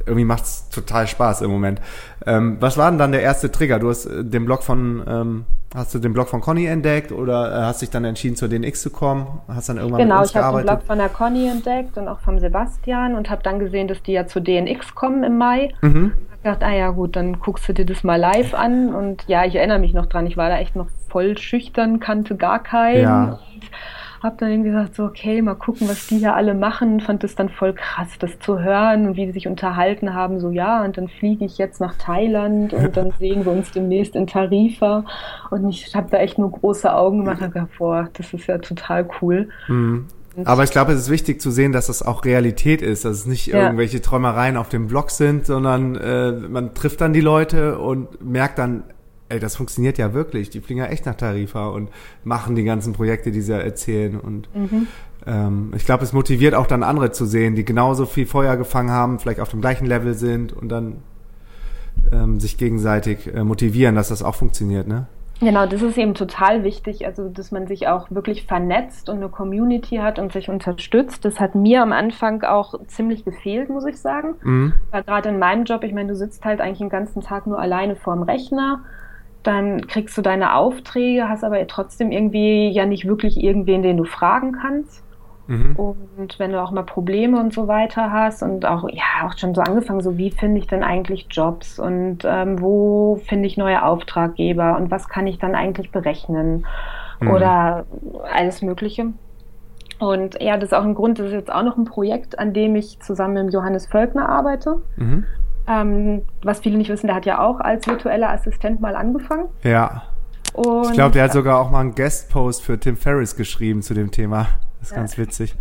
irgendwie macht's total Spaß im Moment. Ähm, was war denn dann der erste Trigger? Du hast äh, den Blog von ähm, Hast du den Blog von Conny entdeckt oder äh, hast dich dann entschieden, zur DNX zu kommen? Hast dann irgendwann genau, mit uns gearbeitet? Genau, ich habe den Blog von der Conny entdeckt und auch vom Sebastian und habe dann gesehen, dass die ja zur DNX kommen im Mai. Mhm. Ich dachte, ah ja gut, dann guckst du dir das mal live an und ja, ich erinnere mich noch dran, ich war da echt noch voll schüchtern, kannte gar keinen. Ja habe dann irgendwie gesagt, so, okay, mal gucken, was die hier alle machen. Fand es dann voll krass, das zu hören und wie die sich unterhalten haben. So, ja, und dann fliege ich jetzt nach Thailand und dann sehen wir uns demnächst in Tarifa. Und ich habe da echt nur große Augen gemacht und gedacht, boah, das ist ja total cool. Mhm. Aber ich glaube, es ist wichtig zu sehen, dass das auch Realität ist, dass es nicht ja. irgendwelche Träumereien auf dem Blog sind, sondern äh, man trifft dann die Leute und merkt dann, ey, das funktioniert ja wirklich. Die fliegen ja echt nach Tarifa und machen die ganzen Projekte, die sie erzählen. Und mhm. ähm, ich glaube, es motiviert auch dann andere zu sehen, die genauso viel Feuer gefangen haben, vielleicht auf dem gleichen Level sind und dann ähm, sich gegenseitig äh, motivieren, dass das auch funktioniert, ne? Genau, das ist eben total wichtig, also dass man sich auch wirklich vernetzt und eine Community hat und sich unterstützt. Das hat mir am Anfang auch ziemlich gefehlt, muss ich sagen. Mhm. Weil gerade in meinem Job, ich meine, du sitzt halt eigentlich den ganzen Tag nur alleine vorm Rechner, dann kriegst du deine Aufträge, hast aber trotzdem irgendwie ja nicht wirklich irgendwen, den du fragen kannst. Mhm. Und wenn du auch mal Probleme und so weiter hast und auch, ja, auch schon so angefangen, so wie finde ich denn eigentlich Jobs und ähm, wo finde ich neue Auftraggeber und was kann ich dann eigentlich berechnen mhm. oder alles Mögliche. Und ja, das ist auch ein Grund, das ist jetzt auch noch ein Projekt, an dem ich zusammen mit Johannes Völkner arbeite. Mhm. Ähm, was viele nicht wissen, der hat ja auch als virtueller Assistent mal angefangen. Ja. Und ich glaube, der hat sogar auch mal einen Guest-Post für Tim Ferriss geschrieben zu dem Thema. Das ist ja. ganz witzig.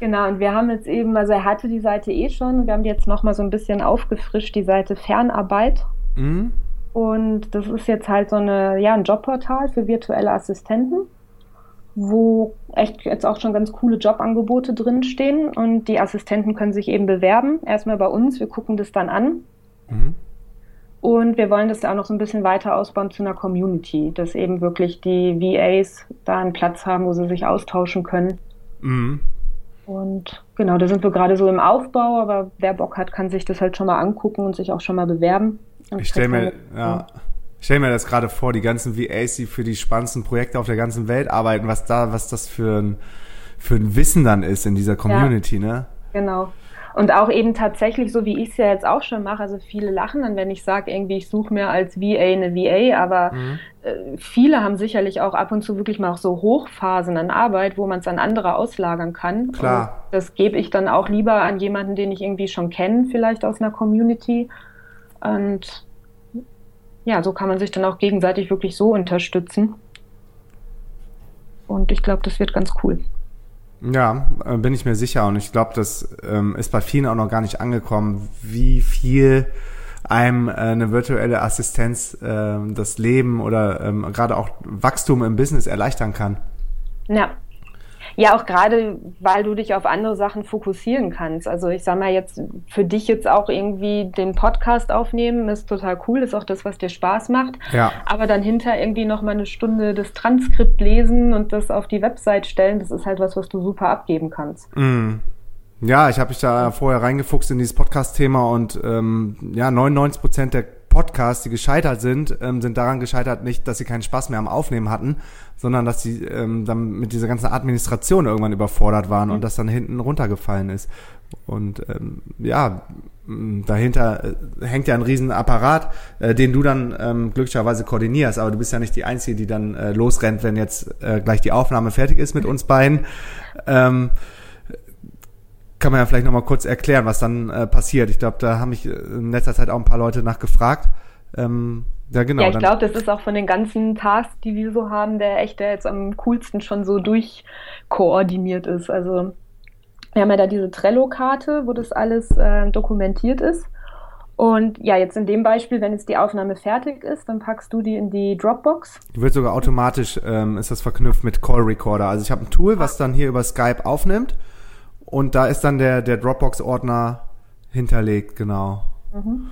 Genau, und wir haben jetzt eben, also er hatte die Seite eh schon, wir haben die jetzt nochmal so ein bisschen aufgefrischt, die Seite Fernarbeit. Mhm. Und das ist jetzt halt so eine, ja, ein Jobportal für virtuelle Assistenten, wo echt jetzt auch schon ganz coole Jobangebote drinstehen und die Assistenten können sich eben bewerben. Erstmal bei uns, wir gucken das dann an. Mhm. Und wir wollen das ja auch noch so ein bisschen weiter ausbauen zu einer Community, dass eben wirklich die VAs da einen Platz haben, wo sie sich austauschen können. Mhm. Und genau, da sind wir gerade so im Aufbau, aber wer Bock hat, kann sich das halt schon mal angucken und sich auch schon mal bewerben. Und ich stelle mir, ja, stell mir das gerade vor, die ganzen VAs, die für die spannendsten Projekte auf der ganzen Welt arbeiten, was da, was das für ein, für ein Wissen dann ist in dieser Community, ja, ne? Genau. Und auch eben tatsächlich, so wie ich es ja jetzt auch schon mache, also viele lachen dann, wenn ich sage, irgendwie, ich suche mir als VA eine VA, aber mhm. äh, viele haben sicherlich auch ab und zu wirklich mal auch so Hochphasen an Arbeit, wo man es an andere auslagern kann. Klar. Und das gebe ich dann auch lieber an jemanden, den ich irgendwie schon kenne, vielleicht aus einer Community. Und ja, so kann man sich dann auch gegenseitig wirklich so unterstützen. Und ich glaube, das wird ganz cool. Ja, äh, bin ich mir sicher. Und ich glaube, das ähm, ist bei vielen auch noch gar nicht angekommen, wie viel einem äh, eine virtuelle Assistenz äh, das Leben oder ähm, gerade auch Wachstum im Business erleichtern kann. Ja, ja, auch gerade, weil du dich auf andere Sachen fokussieren kannst. Also ich sag mal jetzt, für dich jetzt auch irgendwie den Podcast aufnehmen, ist total cool, ist auch das, was dir Spaß macht. Ja. Aber dann hinter irgendwie noch mal eine Stunde das Transkript lesen und das auf die Website stellen, das ist halt was, was du super abgeben kannst. Mm. Ja, ich habe mich da vorher reingefuchst in dieses Podcast-Thema und ähm, ja, 99 Prozent der Podcasts, die gescheitert sind, ähm, sind daran gescheitert, nicht, dass sie keinen Spaß mehr am Aufnehmen hatten, sondern dass sie ähm, dann mit dieser ganzen Administration irgendwann überfordert waren mhm. und das dann hinten runtergefallen ist. Und ähm, ja, dahinter äh, hängt ja ein riesen Apparat, äh, den du dann ähm, glücklicherweise koordinierst, aber du bist ja nicht die Einzige, die dann äh, losrennt, wenn jetzt äh, gleich die Aufnahme fertig ist mit uns beiden. Ähm, kann man ja vielleicht nochmal kurz erklären, was dann äh, passiert. Ich glaube, da haben mich in letzter Zeit auch ein paar Leute nachgefragt. Ähm, ja, genau. Ja, ich glaube, das ist auch von den ganzen Tasks, die wir so haben, der echt, der jetzt am coolsten schon so durchkoordiniert ist. Also wir haben ja da diese Trello-Karte, wo das alles äh, dokumentiert ist. Und ja, jetzt in dem Beispiel, wenn jetzt die Aufnahme fertig ist, dann packst du die in die Dropbox. Die wird sogar automatisch, ähm, ist das verknüpft mit Call Recorder. Also ich habe ein Tool, was dann hier über Skype aufnimmt und da ist dann der, der Dropbox-Ordner hinterlegt, genau. Mhm.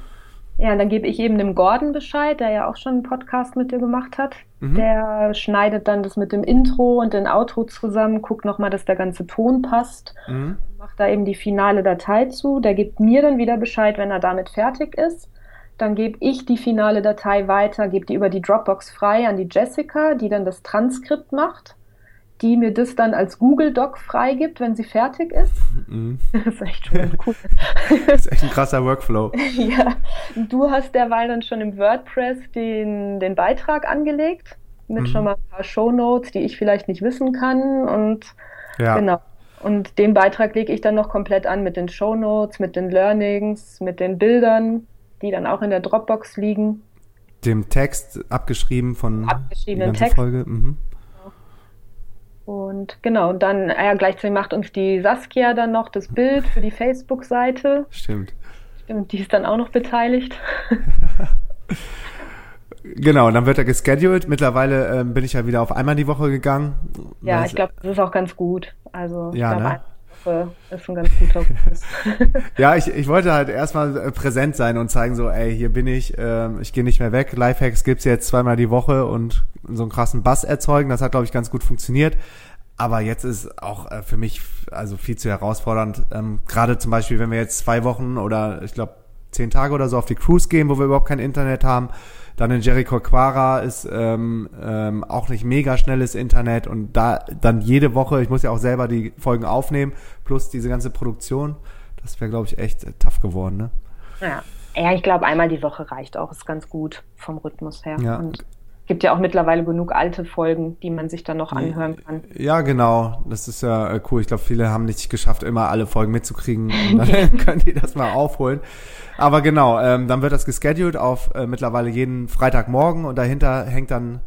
Ja, dann gebe ich eben dem Gordon Bescheid, der ja auch schon einen Podcast mit dir gemacht hat. Mhm. Der schneidet dann das mit dem Intro und dem Outro zusammen, guckt nochmal, dass der ganze Ton passt, mhm. macht da eben die finale Datei zu. Der gibt mir dann wieder Bescheid, wenn er damit fertig ist. Dann gebe ich die finale Datei weiter, gebe die über die Dropbox frei an die Jessica, die dann das Transkript macht die mir das dann als Google Doc freigibt, wenn sie fertig ist. Mhm. Das ist echt schon cool. das ist echt ein krasser Workflow. ja, du hast derweil dann schon im WordPress den, den Beitrag angelegt mit mhm. schon mal ein paar Shownotes, die ich vielleicht nicht wissen kann und ja. genau. Und den Beitrag lege ich dann noch komplett an mit den Shownotes, mit den Learnings, mit den Bildern, die dann auch in der Dropbox liegen. Dem Text abgeschrieben von abgeschriebenen Text. Folge. Mhm. Und genau, und dann, ja, gleichzeitig macht uns die Saskia dann noch das Bild für die Facebook-Seite. Stimmt. Stimmt, die ist dann auch noch beteiligt. genau, und dann wird er gescheduled. Mittlerweile ähm, bin ich ja wieder auf einmal die Woche gegangen. Ja, ich glaube, das ist auch ganz gut. Also, ja, ne? Woche ist ein ganz guter Rhythmus. ja, ich, ich wollte halt erstmal äh, präsent sein und zeigen so, ey, hier bin ich, ähm, ich gehe nicht mehr weg. Lifehacks gibt's jetzt zweimal die Woche und so einen krassen Bass erzeugen. Das hat, glaube ich, ganz gut funktioniert. Aber jetzt ist auch äh, für mich also viel zu herausfordernd. Ähm, Gerade zum Beispiel, wenn wir jetzt zwei Wochen oder ich glaube zehn Tage oder so auf die Cruise gehen, wo wir überhaupt kein Internet haben. Dann in Jericho Quara ist ähm, ähm, auch nicht mega schnelles Internet und da dann jede Woche, ich muss ja auch selber die Folgen aufnehmen, plus diese ganze Produktion, das wäre, glaube ich, echt äh, tough geworden, ne? Ja. Ja, ich glaube, einmal die Woche reicht auch, ist ganz gut vom Rhythmus her. Ja. Und gibt ja auch mittlerweile genug alte Folgen, die man sich dann noch anhören kann. Ja, genau. Das ist ja äh, cool. Ich glaube, viele haben nicht geschafft, immer alle Folgen mitzukriegen. Und dann können die das mal aufholen. Aber genau, ähm, dann wird das gescheduled auf äh, mittlerweile jeden Freitagmorgen und dahinter hängt dann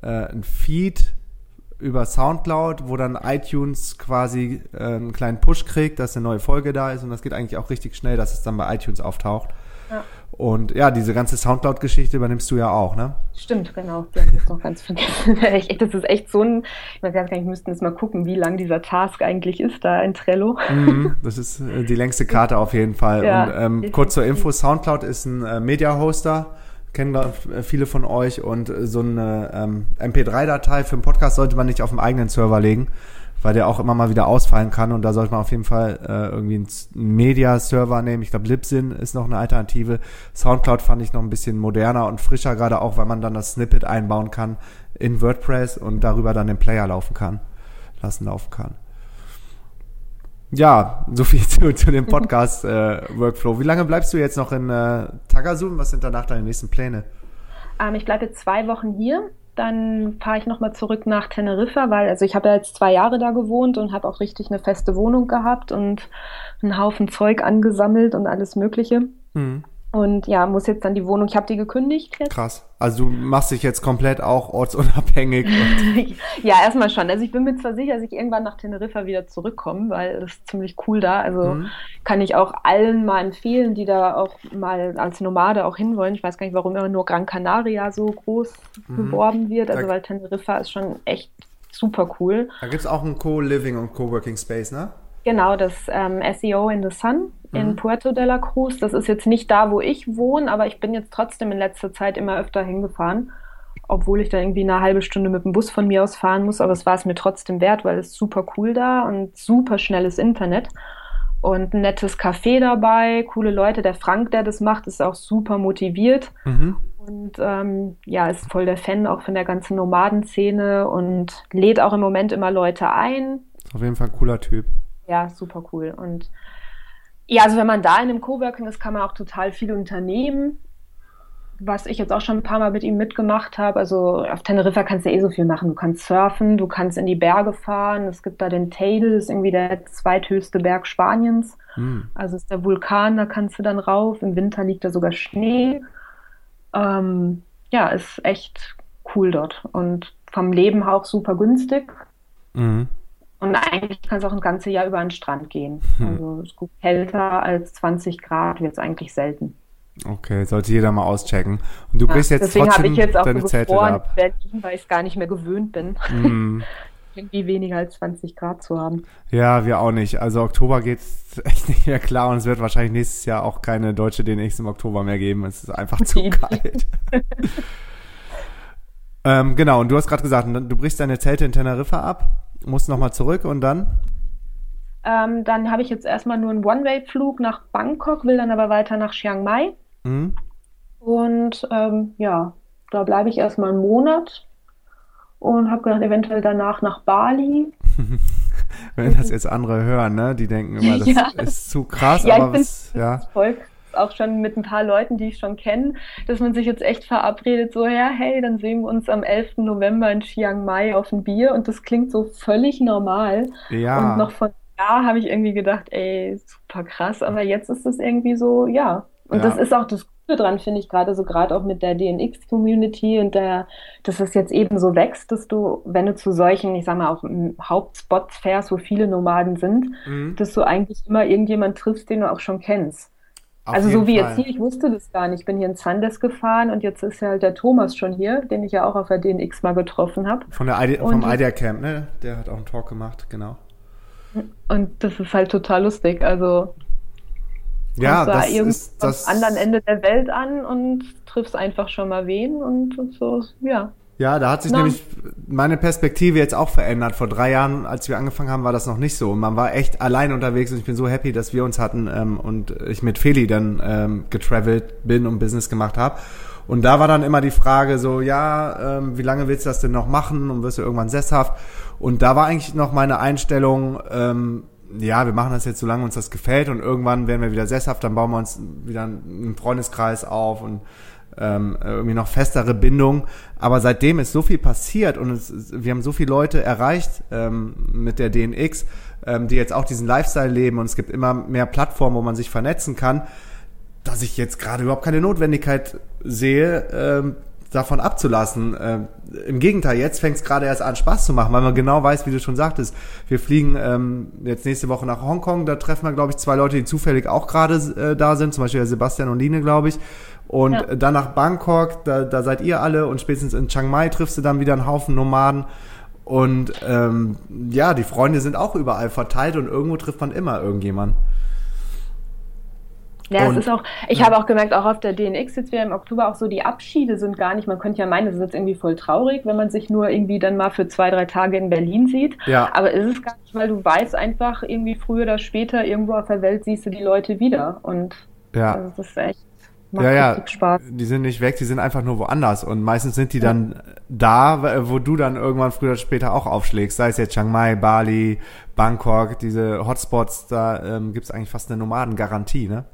äh, ein Feed über Soundcloud, wo dann iTunes quasi äh, einen kleinen Push kriegt, dass eine neue Folge da ist und das geht eigentlich auch richtig schnell, dass es dann bei iTunes auftaucht. Ja. Und ja, diese ganze Soundcloud-Geschichte übernimmst du ja auch, ne? Stimmt, genau. Die haben ich noch ganz vergessen. das ist echt so ein, ich weiß gar nicht, wir müssten jetzt mal gucken, wie lang dieser Task eigentlich ist da in Trello. Mm, das ist äh, die längste Karte auf jeden Fall. Ja, und ähm, kurz zur Info, Soundcloud ist ein äh, Media-Hoster, kennen äh, viele von euch und so eine ähm, MP3-Datei für einen Podcast sollte man nicht auf dem eigenen Server legen weil der auch immer mal wieder ausfallen kann und da sollte man auf jeden Fall äh, irgendwie einen Media-Server nehmen. Ich glaube, Libsyn ist noch eine Alternative. Soundcloud fand ich noch ein bisschen moderner und frischer, gerade auch, weil man dann das Snippet einbauen kann in WordPress und darüber dann den Player laufen kann, lassen laufen kann. Ja, so viel zu, zu dem Podcast-Workflow. Äh, Wie lange bleibst du jetzt noch in äh, Tagasun? Was sind danach deine nächsten Pläne? Ähm, ich bleibe zwei Wochen hier dann fahre ich nochmal zurück nach Teneriffa, weil also ich habe ja jetzt zwei Jahre da gewohnt und habe auch richtig eine feste Wohnung gehabt und einen Haufen Zeug angesammelt und alles Mögliche. Mhm. Und ja, muss jetzt dann die Wohnung, ich habe die gekündigt jetzt. Krass. Also du machst dich jetzt komplett auch ortsunabhängig. ja, erstmal schon. Also ich bin mir zwar sicher, dass ich irgendwann nach Teneriffa wieder zurückkomme, weil es ist ziemlich cool da. Also mhm. kann ich auch allen mal empfehlen, die da auch mal als Nomade auch hinwollen. Ich weiß gar nicht, warum immer nur Gran Canaria so groß mhm. beworben wird. Also da weil Teneriffa ist schon echt super cool. Da gibt es auch ein Co-Living und Co-Working Space, ne? Genau, das ähm, SEO in the Sun in mhm. Puerto de la Cruz. Das ist jetzt nicht da, wo ich wohne, aber ich bin jetzt trotzdem in letzter Zeit immer öfter hingefahren, obwohl ich da irgendwie eine halbe Stunde mit dem Bus von mir aus fahren muss. Aber es war es mir trotzdem wert, weil es super cool da und super schnelles Internet und ein nettes Café dabei, coole Leute. Der Frank, der das macht, ist auch super motiviert. Mhm. Und ähm, ja, ist voll der Fan auch von der ganzen Nomadenszene und lädt auch im Moment immer Leute ein. Auf jeden Fall ein cooler Typ. Ja, super cool. Und ja, also wenn man da in einem Coworking ist, kann man auch total viel unternehmen. Was ich jetzt auch schon ein paar Mal mit ihm mitgemacht habe. Also auf Teneriffa kannst du eh so viel machen. Du kannst surfen, du kannst in die Berge fahren. Es gibt da den Teide, das ist irgendwie der zweithöchste Berg Spaniens. Hm. Also ist der Vulkan, da kannst du dann rauf. Im Winter liegt da sogar Schnee. Ähm, ja, ist echt cool dort. Und vom Leben auch super günstig. Mhm. Und eigentlich kann es auch ein ganzes Jahr über den Strand gehen. Hm. Also es ist kälter als 20 Grad wird es eigentlich selten. Okay, sollte jeder mal auschecken. Und du ja, bist jetzt deswegen trotzdem ich jetzt auch deine so Zelte ab. Berlin, weil ich es gar nicht mehr gewöhnt bin. Mm. Irgendwie weniger als 20 Grad zu haben. Ja, wir auch nicht. Also Oktober geht es echt nicht mehr klar und es wird wahrscheinlich nächstes Jahr auch keine deutsche DNX im Oktober mehr geben. Es ist einfach zu kalt. ähm, genau, und du hast gerade gesagt, du brichst deine Zelte in Teneriffa ab musst nochmal zurück und dann? Ähm, dann habe ich jetzt erstmal nur einen One-Way-Flug nach Bangkok, will dann aber weiter nach Chiang Mai. Mhm. Und ähm, ja, da bleibe ich erstmal einen Monat und habe gedacht, eventuell danach nach Bali. Wenn das jetzt andere hören, ne? Die denken immer, das ja. ist zu krass, ja, aber was, ja. Voll auch schon mit ein paar Leuten, die ich schon kenne, dass man sich jetzt echt verabredet, so, ja, hey, dann sehen wir uns am 11. November in Chiang Mai auf ein Bier und das klingt so völlig normal. Ja. Und noch von da habe ich irgendwie gedacht, ey, super krass, aber jetzt ist es irgendwie so, ja. Und ja. das ist auch das Gute dran, finde ich, gerade so gerade auch mit der DNX-Community und der, dass es jetzt eben so wächst, dass du, wenn du zu solchen, ich sag mal, auch Hauptspots fährst, wo viele Nomaden sind, mhm. dass du eigentlich immer irgendjemand triffst, den du auch schon kennst. Auf also so wie Fall. jetzt hier, ich wusste das gar nicht. Ich bin hier in Zandes gefahren und jetzt ist ja halt der Thomas schon hier, den ich ja auch auf der DNX mal getroffen habe. Von der ID, vom Idea Camp, ne? Der hat auch einen Talk gemacht, genau. Und das ist halt total lustig. Also ja, da das ist das am anderen Ende der Welt an und triffst einfach schon mal wen und so, ja. Ja, da hat sich Nein. nämlich meine Perspektive jetzt auch verändert. Vor drei Jahren, als wir angefangen haben, war das noch nicht so. Und man war echt allein unterwegs und ich bin so happy, dass wir uns hatten ähm, und ich mit Feli dann ähm, getravelt bin und Business gemacht habe. Und da war dann immer die Frage so, ja, ähm, wie lange willst du das denn noch machen und wirst du irgendwann sesshaft? Und da war eigentlich noch meine Einstellung, ähm, ja, wir machen das jetzt, solange uns das gefällt und irgendwann werden wir wieder sesshaft, dann bauen wir uns wieder einen Freundeskreis auf und ähm, irgendwie noch festere Bindung. Aber seitdem ist so viel passiert und es, wir haben so viele Leute erreicht ähm, mit der DNX, ähm, die jetzt auch diesen Lifestyle leben und es gibt immer mehr Plattformen, wo man sich vernetzen kann, dass ich jetzt gerade überhaupt keine Notwendigkeit sehe, ähm, davon abzulassen. Äh, Im Gegenteil, jetzt fängt es gerade erst an, Spaß zu machen, weil man genau weiß, wie du schon sagtest. Wir fliegen ähm, jetzt nächste Woche nach Hongkong, da treffen wir, glaube ich, zwei Leute, die zufällig auch gerade äh, da sind, zum Beispiel Sebastian und Line, glaube ich. Und ja. dann nach Bangkok, da, da seid ihr alle und spätestens in Chiang Mai triffst du dann wieder einen Haufen Nomaden. Und ähm, ja, die Freunde sind auch überall verteilt und irgendwo trifft man immer irgendjemanden. Ja, und, es ist auch, ich ja. habe auch gemerkt, auch auf der DNX jetzt wieder im Oktober auch so, die Abschiede sind gar nicht, man könnte ja meinen, es ist jetzt irgendwie voll traurig, wenn man sich nur irgendwie dann mal für zwei, drei Tage in Berlin sieht. Ja. Aber ist es gar nicht, weil du weißt einfach, irgendwie früher oder später irgendwo auf der Welt siehst du die Leute wieder. Und ja. das ist echt. Macht ja, ja, Spaß. die sind nicht weg, die sind einfach nur woanders und meistens sind die ja. dann da, wo du dann irgendwann früher oder später auch aufschlägst, sei es jetzt Chiang Mai, Bali, Bangkok, diese Hotspots, da ähm, gibt es eigentlich fast eine Nomadengarantie, ne?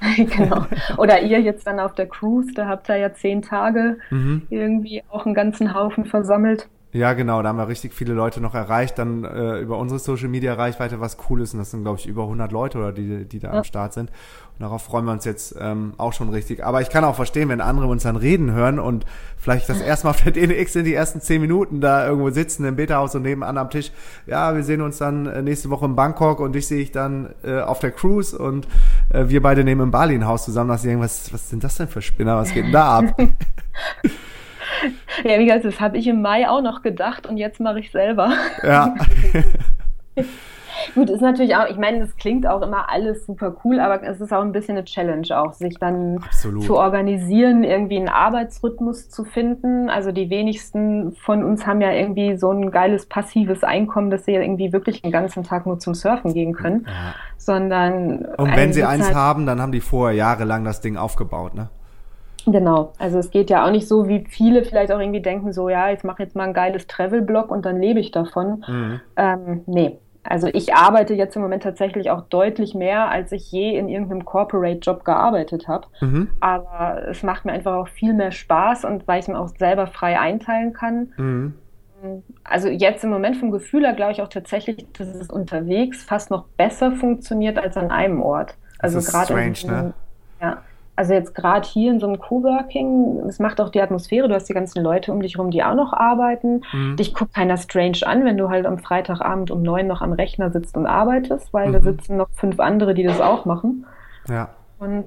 genau. Oder ihr jetzt dann auf der Cruise, da habt ihr ja zehn Tage mhm. irgendwie auch einen ganzen Haufen versammelt. Ja, genau, da haben wir richtig viele Leute noch erreicht, dann äh, über unsere Social Media Reichweite was cool ist und das sind glaube ich über 100 Leute oder die die da ja. am Start sind. Und darauf freuen wir uns jetzt ähm, auch schon richtig. Aber ich kann auch verstehen, wenn andere uns dann reden hören und vielleicht das erste Mal auf der DNX in die ersten zehn Minuten da irgendwo sitzen im Beta-Haus und nebenan am Tisch. Ja, wir sehen uns dann äh, nächste Woche in Bangkok und dich sehe ich dann äh, auf der Cruise und äh, wir beide nehmen im Bali ein Haus zusammen. Da ich was was sind das denn für Spinner? Was geht denn da ab? Ja, wie gesagt, das habe ich im Mai auch noch gedacht und jetzt mache ich selber. Ja. Gut, ist natürlich auch, ich meine, das klingt auch immer alles super cool, aber es ist auch ein bisschen eine Challenge auch, sich dann Absolut. zu organisieren, irgendwie einen Arbeitsrhythmus zu finden. Also die wenigsten von uns haben ja irgendwie so ein geiles passives Einkommen, dass sie irgendwie wirklich den ganzen Tag nur zum Surfen gehen können, ja. sondern. Und wenn sie eins halt haben, dann haben die vorher jahrelang das Ding aufgebaut, ne? Genau, also es geht ja auch nicht so, wie viele vielleicht auch irgendwie denken, so ja, ich mache jetzt mal ein geiles Travel-Blog und dann lebe ich davon. Mhm. Ähm, nee, also ich arbeite jetzt im Moment tatsächlich auch deutlich mehr, als ich je in irgendeinem Corporate-Job gearbeitet habe. Mhm. Aber es macht mir einfach auch viel mehr Spaß und weil ich es mir auch selber frei einteilen kann. Mhm. Also jetzt im Moment vom Gefühl her glaube ich auch tatsächlich, dass es unterwegs fast noch besser funktioniert als an einem Ort. Also gerade ne? Ja, also jetzt gerade hier in so einem Coworking, es macht auch die Atmosphäre, du hast die ganzen Leute um dich rum, die auch noch arbeiten. Mhm. Dich guckt keiner strange an, wenn du halt am Freitagabend um neun noch am Rechner sitzt und arbeitest, weil mhm. da sitzen noch fünf andere, die das auch machen. Ja. Und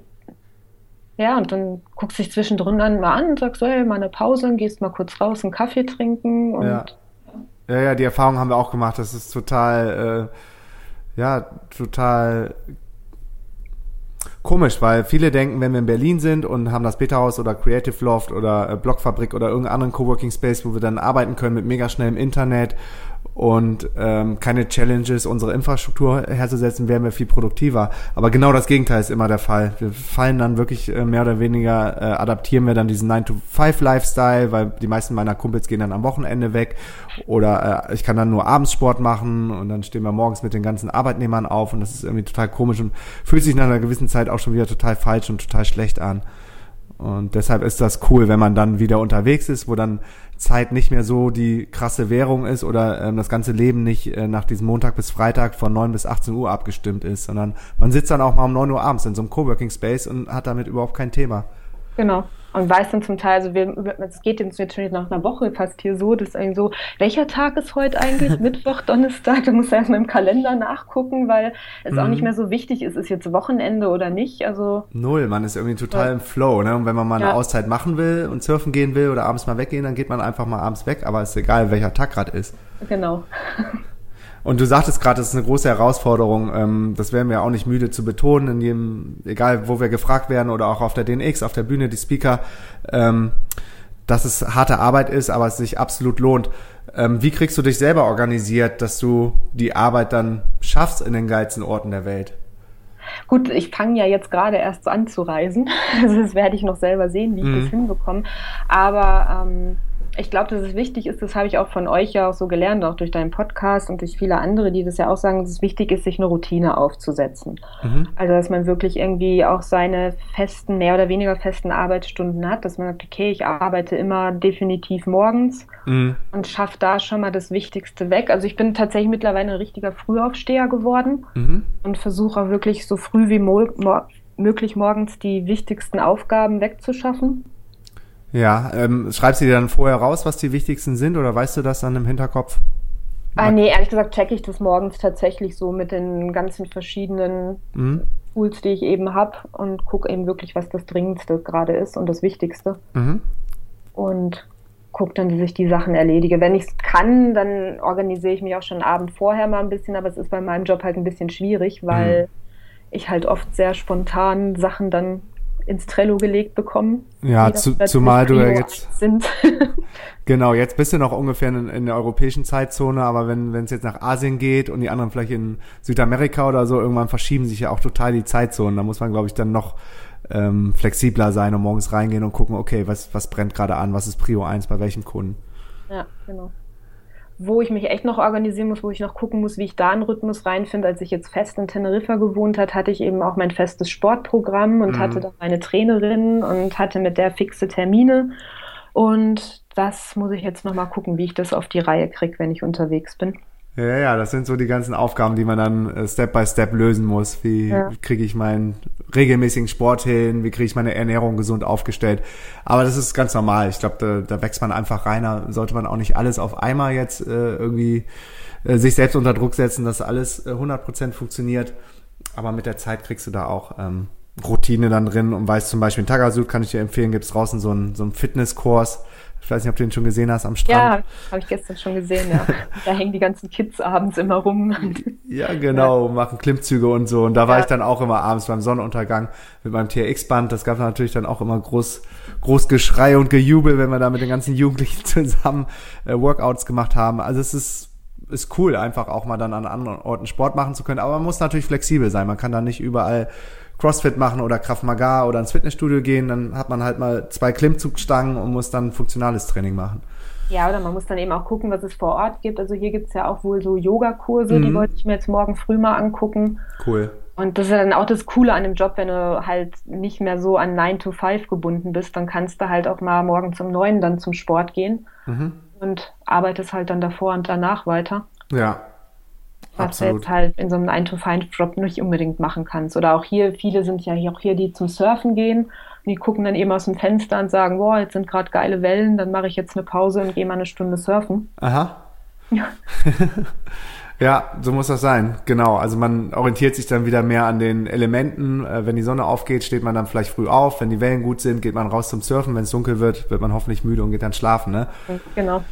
ja, und dann guckst du dich zwischendrin dann mal an und sagst so, hey, mal eine Pause, und gehst mal kurz raus, einen Kaffee trinken und ja. Ja, ja, die Erfahrung haben wir auch gemacht. Das ist total, äh, ja, total komisch, weil viele denken, wenn wir in Berlin sind und haben das Beta-Haus oder Creative Loft oder äh, Blockfabrik oder irgendeinen Coworking Space, wo wir dann arbeiten können mit mega schnellem Internet und ähm, keine Challenges, unsere Infrastruktur herzusetzen, wären wir viel produktiver. Aber genau das Gegenteil ist immer der Fall. Wir fallen dann wirklich äh, mehr oder weniger, äh, adaptieren wir dann diesen 9-to-5-Lifestyle, weil die meisten meiner Kumpels gehen dann am Wochenende weg oder äh, ich kann dann nur abends Sport machen und dann stehen wir morgens mit den ganzen Arbeitnehmern auf und das ist irgendwie total komisch und fühlt sich nach einer gewissen Zeit auch schon wieder total falsch und total schlecht an. Und deshalb ist das cool, wenn man dann wieder unterwegs ist, wo dann Zeit nicht mehr so die krasse Währung ist oder ähm, das ganze Leben nicht äh, nach diesem Montag bis Freitag von 9 bis 18 Uhr abgestimmt ist, sondern man sitzt dann auch mal um 9 Uhr abends in so einem Coworking Space und hat damit überhaupt kein Thema. Genau. Und weiß dann zum Teil, also wir, es geht jetzt schon nach einer Woche fast hier so, dass irgendwie so, welcher Tag ist heute eigentlich? Mittwoch, Donnerstag? Du musst erstmal im Kalender nachgucken, weil es mhm. auch nicht mhm. mehr so wichtig ist, ist jetzt Wochenende oder nicht. Also Null, man ist irgendwie total ja. im Flow, ne? Und wenn man mal eine ja. Auszeit machen will und surfen gehen will oder abends mal weggehen, dann geht man einfach mal abends weg, aber ist egal, welcher Tag gerade ist. Genau. Und du sagtest gerade, das ist eine große Herausforderung. Ähm, das werden wir auch nicht müde zu betonen, in jedem, egal wo wir gefragt werden oder auch auf der DNX, auf der Bühne, die Speaker, ähm, dass es harte Arbeit ist, aber es sich absolut lohnt. Ähm, wie kriegst du dich selber organisiert, dass du die Arbeit dann schaffst in den geilsten Orten der Welt? Gut, ich fange ja jetzt gerade erst an zu reisen. Also das werde ich noch selber sehen, wie ich mhm. das hinbekomme. Aber ähm, ich glaube, dass es wichtig ist, das habe ich auch von euch ja auch so gelernt, auch durch deinen Podcast und durch viele andere, die das ja auch sagen, dass es wichtig ist, sich eine Routine aufzusetzen. Mhm. Also, dass man wirklich irgendwie auch seine festen, mehr oder weniger festen Arbeitsstunden hat, dass man sagt, okay, ich arbeite immer definitiv morgens mhm. und schaffe da schon mal das Wichtigste weg. Also, ich bin tatsächlich mittlerweile ein richtiger Frühaufsteher geworden mhm. und versuche auch wirklich so früh wie möglich morgens die wichtigsten Aufgaben wegzuschaffen. Ja, ähm, schreibst du dir dann vorher raus, was die wichtigsten sind oder weißt du das dann im Hinterkopf? Ah, nee, ehrlich gesagt checke ich das morgens tatsächlich so mit den ganzen verschiedenen mhm. Tools, die ich eben habe und gucke eben wirklich, was das Dringendste gerade ist und das Wichtigste. Mhm. Und gucke dann, dass ich die Sachen erledige. Wenn ich es kann, dann organisiere ich mich auch schon Abend vorher mal ein bisschen, aber es ist bei meinem Job halt ein bisschen schwierig, weil mhm. ich halt oft sehr spontan Sachen dann ins Trello gelegt bekommen. Ja, zu, zumal du ja jetzt sind. genau, jetzt bist du noch ungefähr in, in der europäischen Zeitzone, aber wenn es jetzt nach Asien geht und die anderen vielleicht in Südamerika oder so, irgendwann verschieben sich ja auch total die Zeitzonen. Da muss man, glaube ich, dann noch ähm, flexibler sein und morgens reingehen und gucken, okay, was, was brennt gerade an, was ist Prio 1 bei welchem Kunden. Ja, genau wo ich mich echt noch organisieren muss, wo ich noch gucken muss, wie ich da einen Rhythmus reinfinde. Als ich jetzt fest in Teneriffa gewohnt hat, hatte ich eben auch mein festes Sportprogramm und mhm. hatte da meine Trainerin und hatte mit der fixe Termine. Und das muss ich jetzt nochmal gucken, wie ich das auf die Reihe kriege, wenn ich unterwegs bin. Ja, ja, das sind so die ganzen Aufgaben, die man dann äh, Step by Step lösen muss. Wie ja. kriege ich meinen regelmäßigen Sport hin? Wie kriege ich meine Ernährung gesund aufgestellt? Aber das ist ganz normal. Ich glaube, da, da wächst man einfach rein. Da sollte man auch nicht alles auf einmal jetzt äh, irgendwie äh, sich selbst unter Druck setzen, dass alles äh, 100% funktioniert. Aber mit der Zeit kriegst du da auch ähm, Routine dann drin und weißt zum Beispiel in Tagasud kann ich dir empfehlen, gibt's draußen so einen, so einen Fitnesskurs ich weiß nicht, ob du den schon gesehen hast am Strand. Ja, habe ich gestern schon gesehen, ja. da hängen die ganzen Kids abends immer rum. ja, genau, ja. machen Klimmzüge und so. Und da war ja. ich dann auch immer abends beim Sonnenuntergang mit meinem TRX-Band. Das gab natürlich dann auch immer groß, groß Geschrei und Gejubel, wenn wir da mit den ganzen Jugendlichen zusammen äh, Workouts gemacht haben. Also es ist ist cool, einfach auch mal dann an anderen Orten Sport machen zu können. Aber man muss natürlich flexibel sein. Man kann da nicht überall Crossfit machen oder Kraft Maga oder ins Fitnessstudio gehen, dann hat man halt mal zwei Klimmzugstangen und muss dann funktionales Training machen. Ja, oder man muss dann eben auch gucken, was es vor Ort gibt. Also hier gibt es ja auch wohl so Yogakurse, mhm. die wollte ich mir jetzt morgen früh mal angucken. Cool. Und das ist dann auch das Coole an dem Job, wenn du halt nicht mehr so an 9 to 5 gebunden bist, dann kannst du halt auch mal morgen zum 9 dann zum Sport gehen mhm. und arbeitest halt dann davor und danach weiter. Ja, was du jetzt halt in so einem 9-to-5-Job nicht unbedingt machen kannst. Oder auch hier, viele sind ja auch hier, die zum Surfen gehen. Die gucken dann eben aus dem Fenster und sagen, boah, jetzt sind gerade geile Wellen, dann mache ich jetzt eine Pause und gehe mal eine Stunde surfen. Aha. Ja. ja, so muss das sein. Genau. Also man orientiert sich dann wieder mehr an den Elementen. Äh, wenn die Sonne aufgeht, steht man dann vielleicht früh auf. Wenn die Wellen gut sind, geht man raus zum Surfen. Wenn es dunkel wird, wird man hoffentlich müde und geht dann schlafen. Ne? Genau.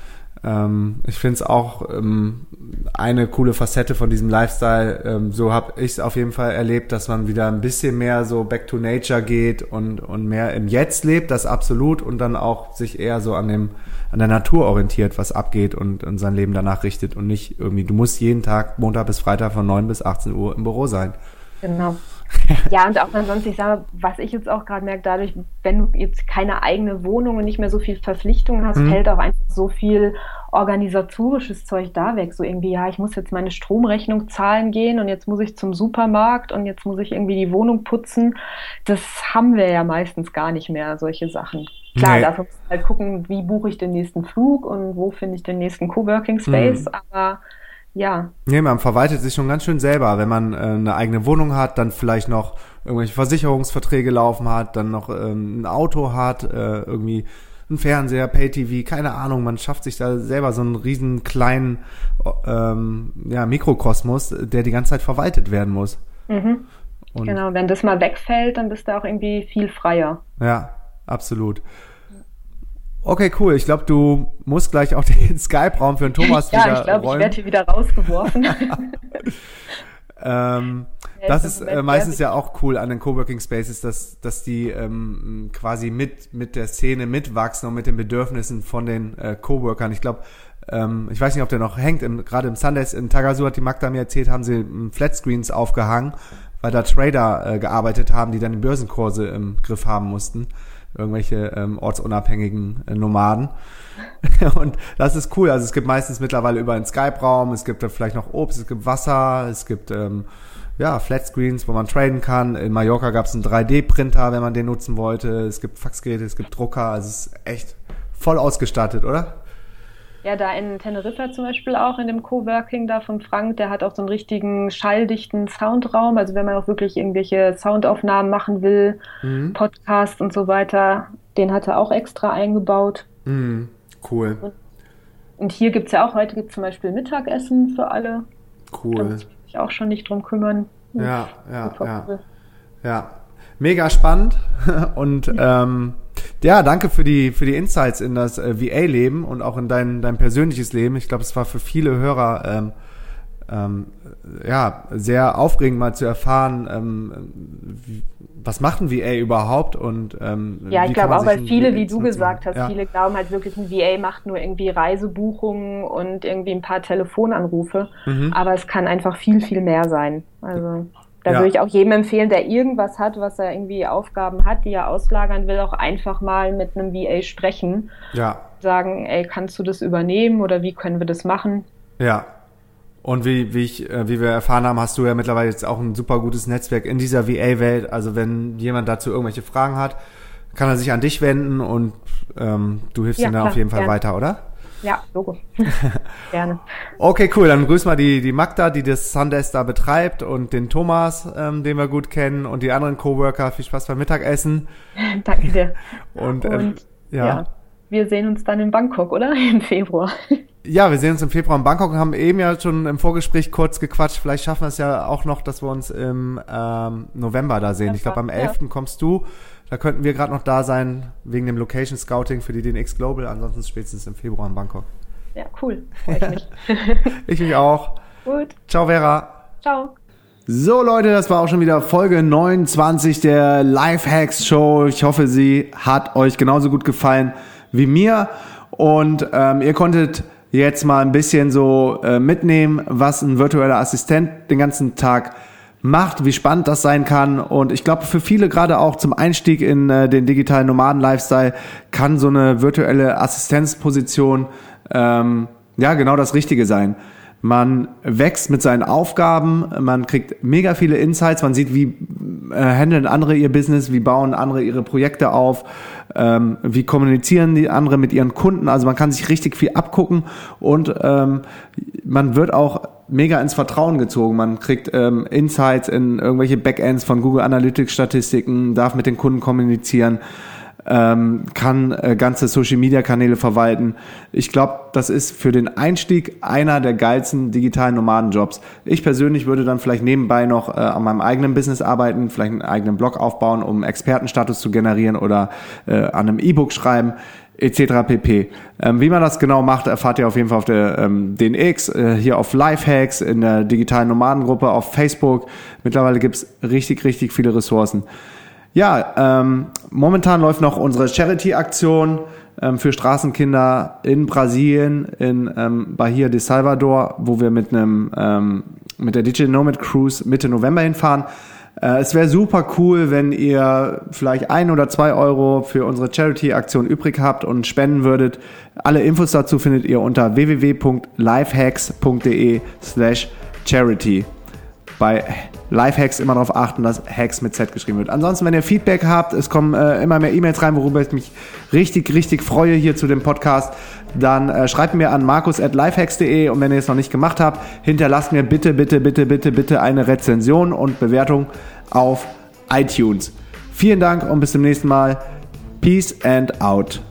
Ähm, ich finde es auch ähm, eine coole Facette von diesem Lifestyle. Ähm, so habe ich es auf jeden Fall erlebt, dass man wieder ein bisschen mehr so back to nature geht und, und mehr im Jetzt lebt, das absolut, und dann auch sich eher so an dem an der Natur orientiert, was abgeht und, und sein Leben danach richtet und nicht irgendwie, du musst jeden Tag Montag bis Freitag von 9 bis 18 Uhr im Büro sein. Genau. ja, und auch ansonsten, ich sage, was ich jetzt auch gerade merke, dadurch, wenn du jetzt keine eigene Wohnung und nicht mehr so viel Verpflichtungen hast, mhm. fällt auch einfach so viel organisatorisches Zeug da weg. So irgendwie, ja, ich muss jetzt meine Stromrechnung zahlen gehen und jetzt muss ich zum Supermarkt und jetzt muss ich irgendwie die Wohnung putzen. Das haben wir ja meistens gar nicht mehr, solche Sachen. Klar, nee. dafür muss halt gucken, wie buche ich den nächsten Flug und wo finde ich den nächsten Coworking Space, mhm. aber ja. Nee, man verwaltet sich schon ganz schön selber. Wenn man äh, eine eigene Wohnung hat, dann vielleicht noch irgendwelche Versicherungsverträge laufen hat, dann noch ähm, ein Auto hat, äh, irgendwie ein Fernseher, Pay-TV, keine Ahnung. Man schafft sich da selber so einen riesen kleinen ähm, ja, Mikrokosmos, der die ganze Zeit verwaltet werden muss. Mhm. genau, wenn das mal wegfällt, dann bist du auch irgendwie viel freier. Ja, absolut. Okay, cool. Ich glaube, du musst gleich auch den Skype-Raum für den Thomas ja, wieder ich glaube, ich werde hier wieder rausgeworfen. Ähm, Ja, das ist äh, meistens ja auch cool an den Coworking Spaces, dass, dass die ähm, quasi mit, mit der Szene mitwachsen und mit den Bedürfnissen von den äh, Coworkern. Ich glaube, ähm, ich weiß nicht, ob der noch hängt, im, gerade im Sundays in Tagazu hat die Magda mir erzählt, haben sie ähm, Flatscreens aufgehangen, weil da Trader äh, gearbeitet haben, die dann die Börsenkurse im Griff haben mussten. Irgendwelche ähm, ortsunabhängigen äh, Nomaden. Und das ist cool. Also es gibt meistens mittlerweile über einen Skype-Raum, es gibt da vielleicht noch Obst, es gibt Wasser, es gibt ähm, ja, Flatscreens, wo man traden kann. In Mallorca gab es einen 3D-Printer, wenn man den nutzen wollte. Es gibt Faxgeräte, es gibt Drucker. Also es ist echt voll ausgestattet, oder? Ja, da in Teneriffa zum Beispiel auch, in dem Coworking da von Frank, der hat auch so einen richtigen schalldichten Soundraum. Also wenn man auch wirklich irgendwelche Soundaufnahmen machen will, Mhm. Podcast und so weiter, den hat er auch extra eingebaut. Mhm. Cool, Und hier gibt's ja auch, heute gibt's zum Beispiel Mittagessen für alle. Da cool. muss ich mich auch schon nicht drum kümmern. Ja, ja, ja. Ja, mega spannend und ähm, ja, danke für die für die Insights in das äh, VA-Leben und auch in dein dein persönliches Leben. Ich glaube, es war für viele Hörer ähm, ähm, ja sehr aufregend mal zu erfahren, ähm, wie, was macht ein VA überhaupt und ähm, Ja, ich glaube auch, weil viele, VA wie du gesagt hast, ja. viele glauben halt wirklich, ein VA macht nur irgendwie Reisebuchungen und irgendwie ein paar Telefonanrufe. Mhm. Aber es kann einfach viel, viel mehr sein. Also da Ja. würde ich auch jedem empfehlen, der irgendwas hat, was er irgendwie Aufgaben hat, die er auslagern will, auch einfach mal mit einem VA sprechen. ja, Sagen, ey, kannst du das übernehmen oder wie können wir das machen? Ja. Und wie, wie, ich, äh, wie wir erfahren haben, hast du ja mittlerweile jetzt auch ein super gutes Netzwerk in dieser VA-Welt. Also wenn jemand dazu irgendwelche Fragen hat, kann er sich an dich wenden und ähm, du hilfst Ja, ihm klar, auf jeden Fall gerne. weiter, oder? Ja, Logo. Gerne. Okay, cool. Dann grüß mal die, die Magda, die das Sundays da betreibt und den Thomas, ähm, den wir gut kennen und die anderen Coworker. Viel Spaß beim Mittagessen. Danke dir. Und, ähm, Und ja. ja. wir sehen uns dann in Bangkok, oder? Im Februar. Ja, wir sehen uns im Februar in Bangkok und haben eben ja schon im Vorgespräch kurz gequatscht. Vielleicht schaffen wir es ja auch noch, dass wir uns im ähm, November da sehen. Ich glaube, am Ja. 11. kommst du. Da könnten wir gerade noch da sein, wegen dem Location Scouting für die DNX Global. Ansonsten spätestens im Februar in Bangkok. Ja, cool. Freue ich mich. Ich mich auch. Gut. Ciao, Vera. Ciao. So Leute, das war auch schon wieder Folge 29 der Lifehacks Show. Ich hoffe, sie hat euch genauso gut gefallen wie mir. Und ähm, ihr konntet jetzt mal ein bisschen so äh, mitnehmen, was ein virtueller Assistent den ganzen Tag macht, wie spannend das sein kann. Und ich glaube, für viele gerade auch zum Einstieg in äh, den digitalen Nomaden-Lifestyle kann so eine virtuelle Assistenzposition ähm, ja genau das Richtige sein. Man wächst mit seinen Aufgaben, man kriegt mega viele Insights, man sieht, wie äh, handeln andere ihr Business, wie bauen andere ihre Projekte auf, ähm, wie kommunizieren die andere mit ihren Kunden. Also man kann sich richtig viel abgucken und ähm, man wird auch mega ins Vertrauen gezogen. Man kriegt ähm, Insights in irgendwelche Backends von Google Analytics Statistiken, darf mit den Kunden kommunizieren ähm, kann äh, ganze Social Media Kanäle verwalten. Ich glaube, das ist für den Einstieg einer der geilsten digitalen Nomadenjobs. Ich persönlich würde dann vielleicht nebenbei noch äh, an meinem eigenen Business arbeiten, vielleicht einen eigenen Blog aufbauen, um Expertenstatus zu generieren oder äh, an einem E-Book schreiben etc. pp. Ähm, wie man das genau macht, erfahrt ihr auf jeden Fall auf der ähm, DNX, äh, hier auf Lifehacks, in der digitalen Nomadengruppe, auf Facebook. Mittlerweile gibt's richtig, richtig viele Ressourcen. Ja, ähm, momentan läuft noch unsere Charity-Aktion ähm, für Straßenkinder in Brasilien, in ähm, Bahia de Salvador, wo wir mit einem ähm, mit der Digital Nomad Cruise Mitte November hinfahren. Äh, es wäre super cool, wenn ihr vielleicht ein oder zwei Euro für unsere Charity-Aktion übrig habt und spenden würdet. Alle Infos dazu findet ihr unter www.lifehacks.de slash charity bei Lifehacks immer darauf achten, dass Hacks mit Z geschrieben wird. Ansonsten, wenn ihr Feedback habt, es kommen äh, immer mehr E-Mails rein, worüber ich mich richtig, richtig freue hier zu dem Podcast, dann äh, schreibt mir an markus.lifehacks.de und wenn ihr es noch nicht gemacht habt, hinterlasst mir bitte, bitte, bitte, bitte, bitte eine Rezension und Bewertung auf iTunes. Vielen Dank und bis zum nächsten Mal. Peace and out.